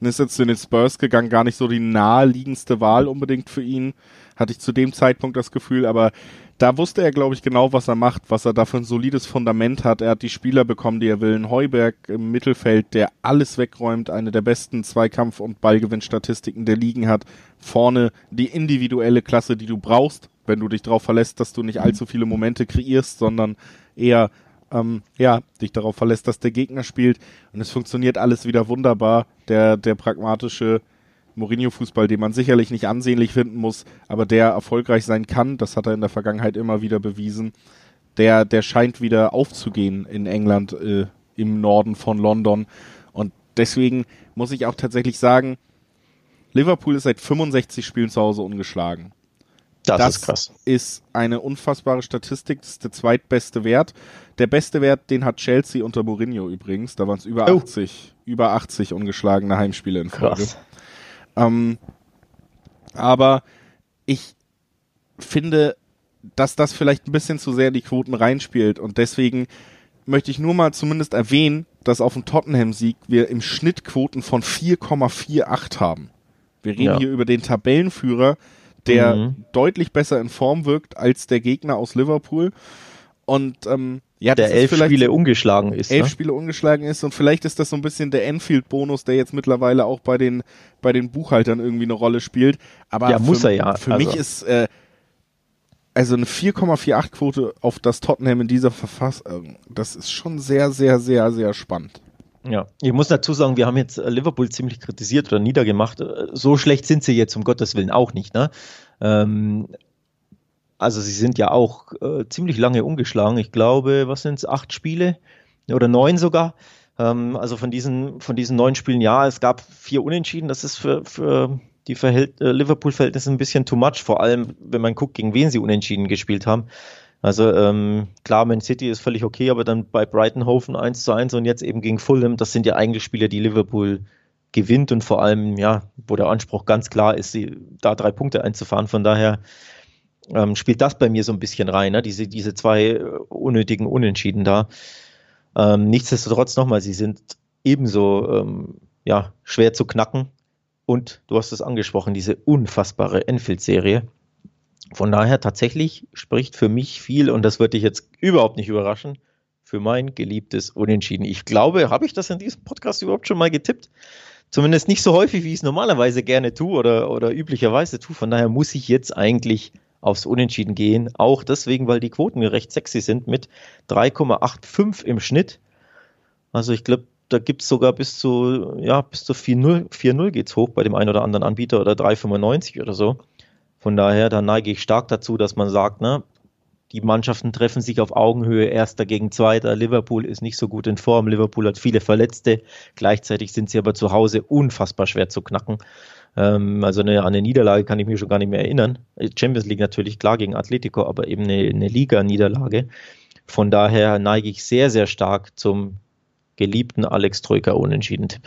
Dann ist jetzt in den Spurs gegangen, gar nicht so die naheliegendste Wahl unbedingt für ihn. Hatte ich zu dem Zeitpunkt das Gefühl, aber da wusste er, glaube ich, genau, was er macht, was er da für ein solides Fundament hat. Er hat die Spieler bekommen, die er will. Ein Heuberg im Mittelfeld, der alles wegräumt, eine der besten Zweikampf- und Ballgewinnstatistiken der Ligen hat. Vorne die individuelle Klasse, die du brauchst, wenn du dich darauf verlässt, dass du nicht allzu viele Momente kreierst, sondern eher ähm, ja, dich darauf verlässt, dass der Gegner spielt. Und es funktioniert alles wieder wunderbar. Der, der pragmatische Mourinho-Fußball, den man sicherlich nicht ansehnlich finden muss, aber der erfolgreich sein kann, das hat er in der Vergangenheit immer wieder bewiesen, der, der scheint wieder aufzugehen in England äh, im Norden von London. Und deswegen muss ich auch tatsächlich sagen, Liverpool ist seit 65 Spielen zu Hause ungeschlagen. Das, das, ist krass. ist eine unfassbare Statistik. Das ist der zweitbeste Wert. Der beste Wert, den hat Chelsea unter Mourinho übrigens. Da waren es über oh. 80, über 80 ungeschlagene Heimspiele in Folge. Krass. Ähm, aber ich finde, dass das vielleicht ein bisschen zu sehr in die Quoten reinspielt und deswegen möchte ich nur mal zumindest erwähnen, dass auf dem Tottenham-Sieg wir im Schnitt Quoten von 4,48 haben. Wir reden ja. hier über den Tabellenführer, der mhm. deutlich besser in Form wirkt als der Gegner aus Liverpool. Und ähm, ja, der elf Spiele ungeschlagen ist. Elf ne? Spiele ungeschlagen ist und vielleicht ist das so ein bisschen der Enfield-Bonus, der jetzt mittlerweile auch bei den bei den Buchhaltern irgendwie eine Rolle spielt. Aber ja, für, muss er ja. Für also. mich ist äh, also eine 4,48 Quote auf das Tottenham in dieser Verfassung, das ist schon sehr, sehr, sehr, sehr spannend. Ja, ich muss dazu sagen, wir haben jetzt Liverpool ziemlich kritisiert oder niedergemacht. So schlecht sind sie jetzt um Gottes Willen auch nicht. Ne? Ähm, also sie sind ja auch äh, ziemlich lange umgeschlagen. Ich glaube, was sind es, acht Spiele oder neun sogar. Ähm, also von diesen, von diesen neun Spielen, ja, es gab vier Unentschieden. Das ist für, für die Verhält äh, Liverpool-Verhältnisse ein bisschen too much, vor allem wenn man guckt, gegen wen sie unentschieden gespielt haben. Also ähm, klar, Man City ist völlig okay, aber dann bei Brightonhofen 1 zu 1 und jetzt eben gegen Fulham, das sind ja eigentlich Spiele, die Liverpool gewinnt und vor allem, ja, wo der Anspruch ganz klar ist, sie, da drei Punkte einzufahren. Von daher ähm, spielt das bei mir so ein bisschen rein, ne? diese, diese zwei äh, unnötigen Unentschieden da. Ähm, nichtsdestotrotz nochmal, sie sind ebenso ähm, ja, schwer zu knacken. Und du hast es angesprochen, diese unfassbare Enfield-Serie. Von daher tatsächlich spricht für mich viel, und das würde dich jetzt überhaupt nicht überraschen, für mein geliebtes Unentschieden. Ich glaube, habe ich das in diesem Podcast überhaupt schon mal getippt? Zumindest nicht so häufig, wie ich es normalerweise gerne tue oder, oder üblicherweise tue. Von daher muss ich jetzt eigentlich aufs Unentschieden gehen. Auch deswegen, weil die Quoten recht sexy sind mit 3,85 im Schnitt. Also ich glaube, da gibt es sogar bis zu, ja, bis zu 4-0, 4-0 geht es hoch bei dem einen oder anderen Anbieter oder 3,95 oder so. Von daher, da neige ich stark dazu, dass man sagt, ne, die Mannschaften treffen sich auf Augenhöhe, erster gegen zweiter. Liverpool ist nicht so gut in Form. Liverpool hat viele Verletzte. Gleichzeitig sind sie aber zu Hause unfassbar schwer zu knacken. Ähm, also eine, an eine Niederlage kann ich mich schon gar nicht mehr erinnern. Champions League natürlich klar gegen Atletico, aber eben eine, eine Liga-Niederlage. Von daher neige ich sehr, sehr stark zum geliebten Alex Troika Unentschieden-Tipp.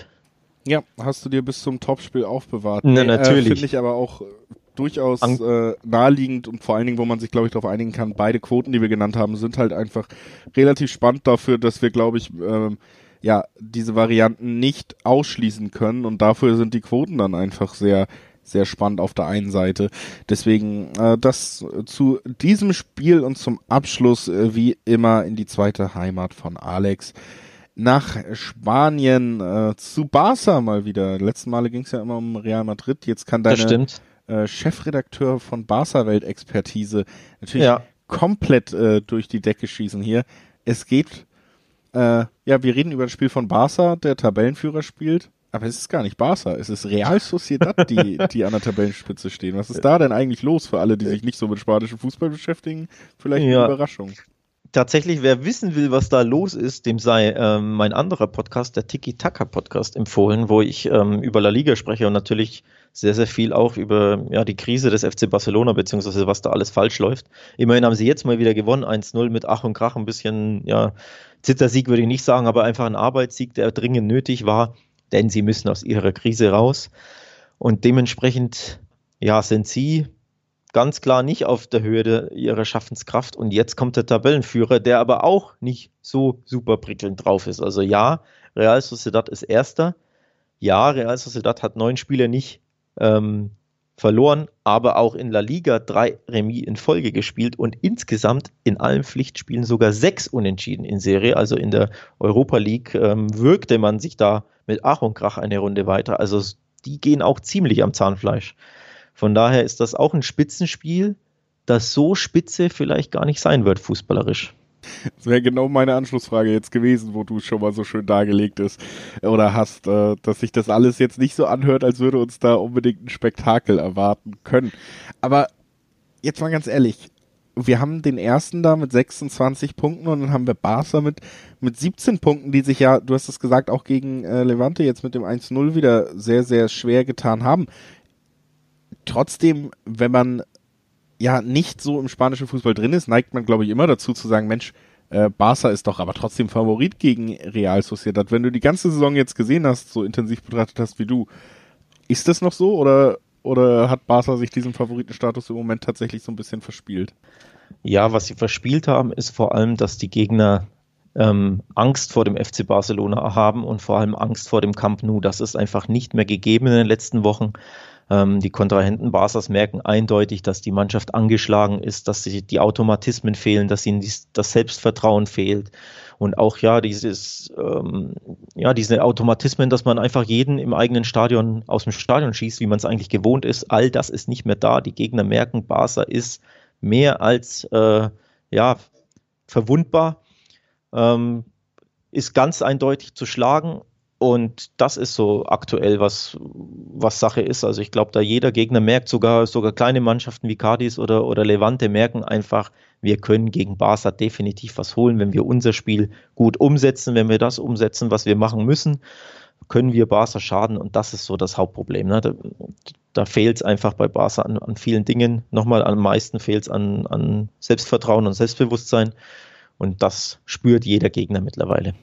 Ja, hast du dir bis zum Topspiel aufbewahrt. Na, nee, natürlich. Äh, Finde ich aber auch durchaus äh, naheliegend und vor allen Dingen, wo man sich, glaube ich, darauf einigen kann, beide Quoten, die wir genannt haben, sind halt einfach relativ spannend dafür, dass wir, glaube ich, ähm, ja, diese Varianten nicht ausschließen können und dafür sind die Quoten dann einfach sehr, sehr spannend auf der einen Seite. Deswegen äh, das zu diesem Spiel und zum Abschluss äh, wie immer in die zweite Heimat von Alex nach Spanien äh, zu Barca mal wieder. Letzten Male ging es ja immer um Real Madrid. Jetzt kann deine äh, Chefredakteur von Barca Welt Expertise natürlich ja. komplett äh, durch die Decke schießen hier. Es geht, äh, ja, wir reden über das Spiel von Barca, der Tabellenführer spielt. Aber es ist gar nicht Barca, es ist Real Sociedad, die, die an der Tabellenspitze stehen. Was ist da denn eigentlich los für alle, die sich nicht so mit spanischem Fußball beschäftigen? Vielleicht ja. eine Überraschung tatsächlich, wer wissen will, was da los ist, dem sei ähm, mein anderer Podcast, der Tiki-Taka-Podcast, empfohlen, wo ich ähm, über La Liga spreche und natürlich sehr, sehr viel auch über ja, die Krise des FC Barcelona, beziehungsweise was da alles falsch läuft. Immerhin haben sie jetzt mal wieder gewonnen, 1-0 mit Ach und Krach, ein bisschen, ja, Zittersieg würde ich nicht sagen, aber einfach ein Arbeitssieg, der dringend nötig war, denn sie müssen aus ihrer Krise raus. Und dementsprechend, ja, sind sie ganz klar nicht auf der Höhe ihrer Schaffenskraft. Und jetzt kommt der Tabellenführer, der aber auch nicht so super prickelnd drauf ist. Also ja, Real Sociedad ist Erster. Ja, Real Sociedad hat neun Spiele nicht ähm, verloren, aber auch in La Liga drei Remis in Folge gespielt und insgesamt in allen Pflichtspielen sogar sechs Unentschieden in Serie. Also in der Europa League ähm, wirkte man sich da mit Ach und Krach eine Runde weiter. Also die gehen auch ziemlich am Zahnfleisch. Von daher ist das auch ein Spitzenspiel, das so spitze vielleicht gar nicht sein wird, fußballerisch. Das wäre genau meine Anschlussfrage jetzt gewesen, wo du schon mal so schön dargelegt ist oder hast, äh, dass sich das alles jetzt nicht so anhört, als würde uns da unbedingt ein Spektakel erwarten können. Aber jetzt mal ganz ehrlich, wir haben den ersten da mit 26 Punkten und dann haben wir Barca mit, mit 17 Punkten, die sich ja, du hast es gesagt, auch gegen äh, Levante jetzt mit dem 1-0 wieder sehr, sehr schwer getan haben trotzdem, wenn man ja nicht so im spanischen Fußball drin ist, neigt man, glaube ich, immer dazu zu sagen, Mensch, äh, Barca ist doch aber trotzdem Favorit gegen Real Sociedad. Wenn du die ganze Saison jetzt gesehen hast, so intensiv betrachtet hast wie du, ist das noch so oder, oder hat Barca sich diesen Favoritenstatus im Moment tatsächlich so ein bisschen verspielt? Ja, was sie verspielt haben, ist vor allem, dass die Gegner ähm, Angst vor dem FC Barcelona haben und vor allem Angst vor dem Camp Nou. Das ist einfach nicht mehr gegeben in den letzten Wochen. Ähm, die Kontrahenten Barsas merken eindeutig, dass die Mannschaft angeschlagen ist, dass sie die Automatismen fehlen, dass ihnen das Selbstvertrauen fehlt. Und auch ja, dieses, ähm, ja, diese Automatismen, dass man einfach jeden im eigenen Stadion aus dem Stadion schießt, wie man es eigentlich gewohnt ist, all das ist nicht mehr da. Die Gegner merken, Barca ist mehr als äh, ja, verwundbar, ähm, ist ganz eindeutig zu schlagen und das ist so aktuell, was, was Sache ist. Also ich glaube, da jeder Gegner merkt, sogar, sogar kleine Mannschaften wie Cadiz oder, oder Levante merken einfach, wir können gegen Barca definitiv was holen, wenn wir unser Spiel gut umsetzen, wenn wir das umsetzen, was wir machen müssen, können wir Barca schaden und das ist so das Hauptproblem. Ne? Da, da fehlt es einfach bei Barca an, an vielen Dingen. Nochmal am meisten fehlt es an, an Selbstvertrauen und Selbstbewusstsein und das spürt jeder Gegner mittlerweile.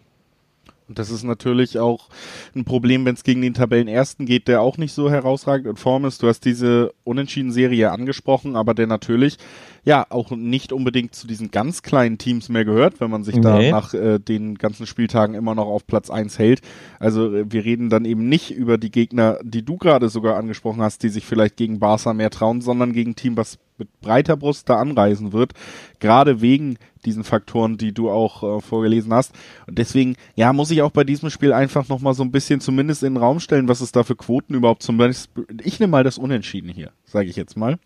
Und das ist natürlich auch ein Problem, wenn es gegen den Tabellenersten geht, der auch nicht so herausragend in Form ist. Du hast diese Unentschieden-Serie angesprochen, aber der natürlich ja auch nicht unbedingt zu diesen ganz kleinen Teams mehr gehört, wenn man sich nee. da nach äh, den ganzen Spieltagen immer noch auf Platz eins hält. Also äh, wir reden dann eben nicht über die Gegner, die du gerade sogar angesprochen hast, die sich vielleicht gegen Barca mehr trauen, sondern gegen Team, was mit breiter Brust da anreisen wird, gerade wegen diesen Faktoren, die du auch äh, vorgelesen hast. Und deswegen, ja, muss ich auch bei diesem Spiel einfach nochmal so ein bisschen zumindest in den Raum stellen, was es da für Quoten überhaupt zum Beispiel. Ich nehme mal das Unentschieden hier, sage ich jetzt mal.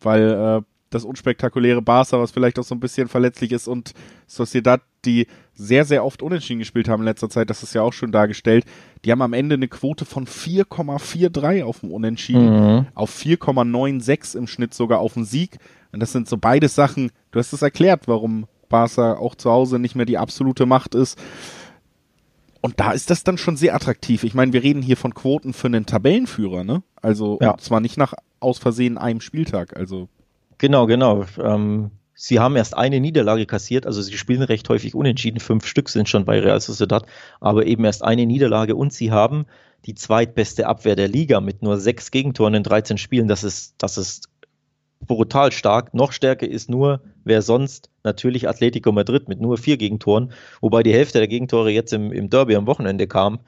Weil äh, das unspektakuläre Barca, was vielleicht auch so ein bisschen verletzlich ist und Sociedad, die sehr, sehr oft unentschieden gespielt haben in letzter Zeit, das ist ja auch schon dargestellt, die haben am Ende eine Quote von 4,43 auf dem Unentschieden, mhm. auf 4,96 im Schnitt sogar auf den Sieg. Und das sind so beide Sachen, du hast es erklärt, warum Barca auch zu Hause nicht mehr die absolute Macht ist. Und da ist das dann schon sehr attraktiv. Ich meine, wir reden hier von Quoten für einen Tabellenführer, ne? Also ja. zwar nicht nach aus Versehen einem Spieltag, also Genau, genau. Ähm, sie haben erst eine Niederlage kassiert, also sie spielen recht häufig unentschieden. Fünf Stück sind schon bei Real Sociedad, aber eben erst eine Niederlage und sie haben die zweitbeste Abwehr der Liga mit nur sechs Gegentoren in 13 Spielen. Das ist, das ist brutal stark. Noch stärker ist nur, wer sonst, natürlich Atletico Madrid mit nur vier Gegentoren, wobei die Hälfte der Gegentore jetzt im, im Derby am Wochenende kam.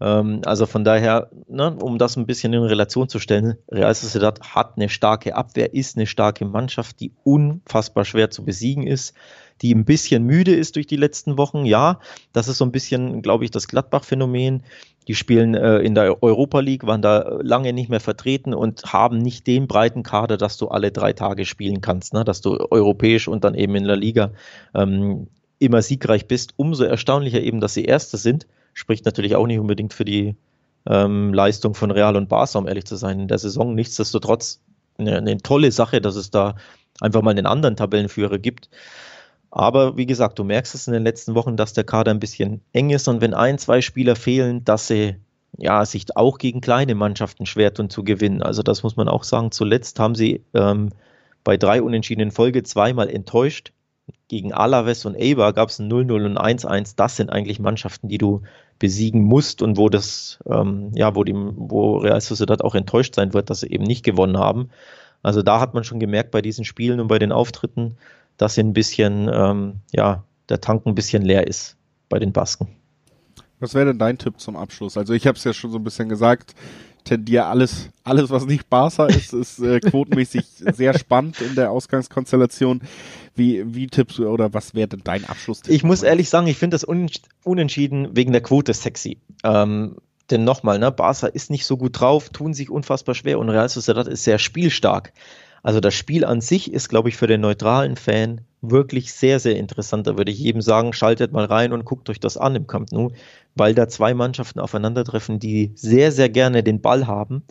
Ähm, also von daher, ne, um das ein bisschen in Relation zu stellen, Real Sociedad hat eine starke Abwehr, ist eine starke Mannschaft, die unfassbar schwer zu besiegen ist, die ein bisschen müde ist durch die letzten Wochen. Ja, das ist so ein bisschen, glaube ich, das Gladbach-Phänomen. Die spielen äh, in der Europa League, waren da lange nicht mehr vertreten und haben nicht den breiten Kader, dass du alle drei Tage spielen kannst, ne? dass du europäisch und dann eben in der Liga ähm, immer siegreich bist. Umso erstaunlicher eben, dass sie Erste sind. Spricht natürlich auch nicht unbedingt für die ähm, Leistung von Real und Barca, um ehrlich zu sein, in der Saison. Nichtsdestotrotz eine, eine tolle Sache, dass es da einfach mal einen anderen Tabellenführer gibt. Aber wie gesagt, du merkst es in den letzten Wochen, dass der Kader ein bisschen eng ist und wenn ein, zwei Spieler fehlen, dass sie ja, sich auch gegen kleine Mannschaften schwer tun zu gewinnen. Also das muss man auch sagen. Zuletzt haben sie ähm, bei drei unentschiedenen Folge zweimal enttäuscht. Gegen Alaves und Eibar gab es ein 0-0 und 1-1. Das sind eigentlich Mannschaften, die du besiegen musst und wo das, ähm, ja, wo, die, wo Real Sociedad auch enttäuscht sein wird, dass sie eben nicht gewonnen haben. Also da hat man schon gemerkt bei diesen Spielen und bei den Auftritten, dass ein bisschen, ähm, ja, der Tank ein bisschen leer ist bei den Basken. Was wäre denn dein Tipp zum Abschluss? Also ich habe es ja schon so ein bisschen gesagt, tendiere alles, alles was nicht Barca ist, ist äh, quotenmäßig sehr spannend in der Ausgangskonstellation. Wie, wie tippst du oder was wäre denn dein Abschlusstipp? Ich muss ehrlich sagen, ich finde das Unentschieden wegen der Quote sexy. Ähm, denn nochmal, ne, Barca ist nicht so gut drauf, tun sich unfassbar schwer und Real Sociedad ist sehr spielstark. Also das Spiel an sich ist, glaube ich, für den neutralen Fan wirklich sehr, sehr interessant. Da würde ich jedem sagen, schaltet mal rein und guckt euch das an im Camp Nou, weil da zwei Mannschaften aufeinandertreffen, die sehr, sehr gerne den Ball haben.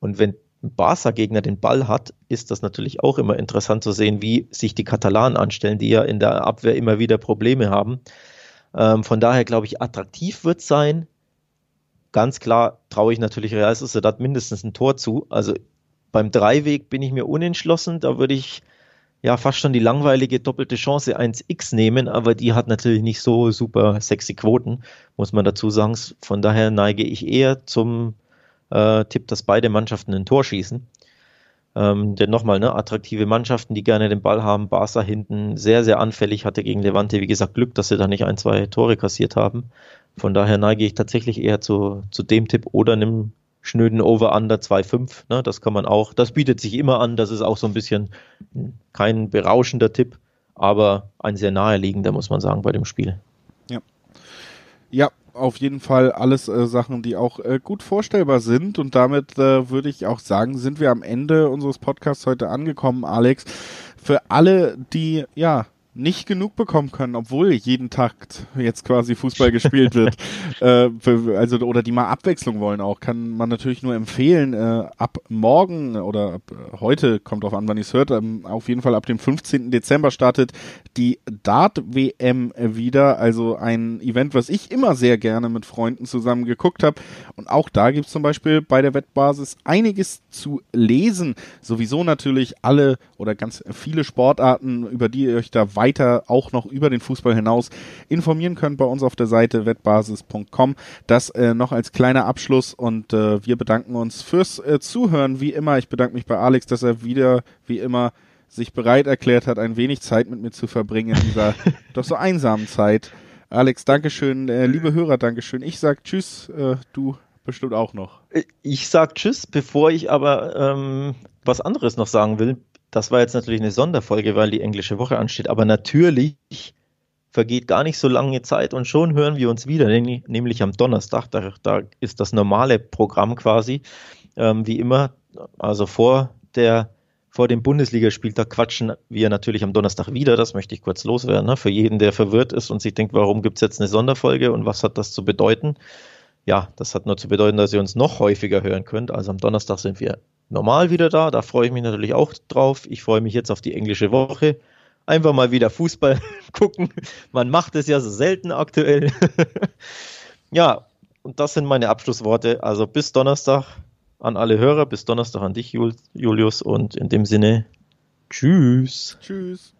Und wenn ein Barca-Gegner den Ball hat, ist das natürlich auch immer interessant zu sehen, wie sich die Katalanen anstellen, die ja in der Abwehr immer wieder Probleme haben. Ähm, von daher glaube ich, attraktiv wird sein. Ganz klar traue ich natürlich Real Sociedad mindestens ein Tor zu. Also beim Dreiweg bin ich mir unentschlossen. Da würde ich ja fast schon die langweilige doppelte Chance 1x nehmen, aber die hat natürlich nicht so super sexy Quoten, muss man dazu sagen. Von daher neige ich eher zum äh, Tipp, dass beide Mannschaften ein Tor schießen. Ähm, denn nochmal, ne, attraktive Mannschaften, die gerne den Ball haben. Barca hinten sehr, sehr anfällig, hatte gegen Levante, wie gesagt, Glück, dass sie da nicht ein, zwei Tore kassiert haben. Von daher neige ich tatsächlich eher zu, zu dem Tipp oder einem schnöden Over-Under 2,5. Ne? Das kann man auch, das bietet sich immer an. Das ist auch so ein bisschen kein berauschender Tipp, aber ein sehr naheliegender, muss man sagen, bei dem Spiel. Ja. Ja, auf jeden Fall alles äh, Sachen, die auch äh, gut vorstellbar sind. Und damit äh, würde ich auch sagen, sind wir am Ende unseres Podcasts heute angekommen, Alex. Für alle, die ja nicht genug bekommen können, obwohl jeden Tag jetzt quasi Fußball gespielt wird. äh, also oder die mal Abwechslung wollen auch, kann man natürlich nur empfehlen. Äh, ab morgen oder ab äh, heute kommt drauf an, wann ihr es hört. Ähm, auf jeden Fall ab dem 15. Dezember startet die Dart WM wieder. Also ein Event, was ich immer sehr gerne mit Freunden zusammen geguckt habe. Und auch da gibt's zum Beispiel bei der Wettbasis einiges zu lesen. Sowieso natürlich alle oder ganz viele Sportarten, über die ihr euch da weiter weiter auch noch über den Fußball hinaus informieren könnt bei uns auf der Seite wettbasis.com. Das äh, noch als kleiner Abschluss und äh, wir bedanken uns fürs äh, Zuhören. Wie immer, ich bedanke mich bei Alex, dass er wieder, wie immer, sich bereit erklärt hat, ein wenig Zeit mit mir zu verbringen in dieser doch so einsamen Zeit. Alex, Dankeschön. Äh, liebe Hörer, Dankeschön. Ich sag Tschüss, äh, du bestimmt auch noch. Ich sag Tschüss, bevor ich aber ähm, was anderes noch sagen will. Das war jetzt natürlich eine Sonderfolge, weil die englische Woche ansteht. Aber natürlich vergeht gar nicht so lange Zeit und schon hören wir uns wieder, nämlich am Donnerstag. Da, da ist das normale Programm quasi, ähm, wie immer. Also vor der vor dem Bundesligaspieltag quatschen wir natürlich am Donnerstag wieder. Das möchte ich kurz loswerden. Ne? Für jeden, der verwirrt ist und sich denkt, warum gibt es jetzt eine Sonderfolge und was hat das zu bedeuten? Ja, das hat nur zu bedeuten, dass ihr uns noch häufiger hören könnt. Also am Donnerstag sind wir normal wieder da. Da freue ich mich natürlich auch drauf. Ich freue mich jetzt auf die englische Woche. Einfach mal wieder Fußball gucken. Man macht es ja so selten aktuell. ja, und das sind meine Abschlussworte. Also bis Donnerstag an alle Hörer, bis Donnerstag an dich, Julius. Und in dem Sinne, tschüss. Tschüss.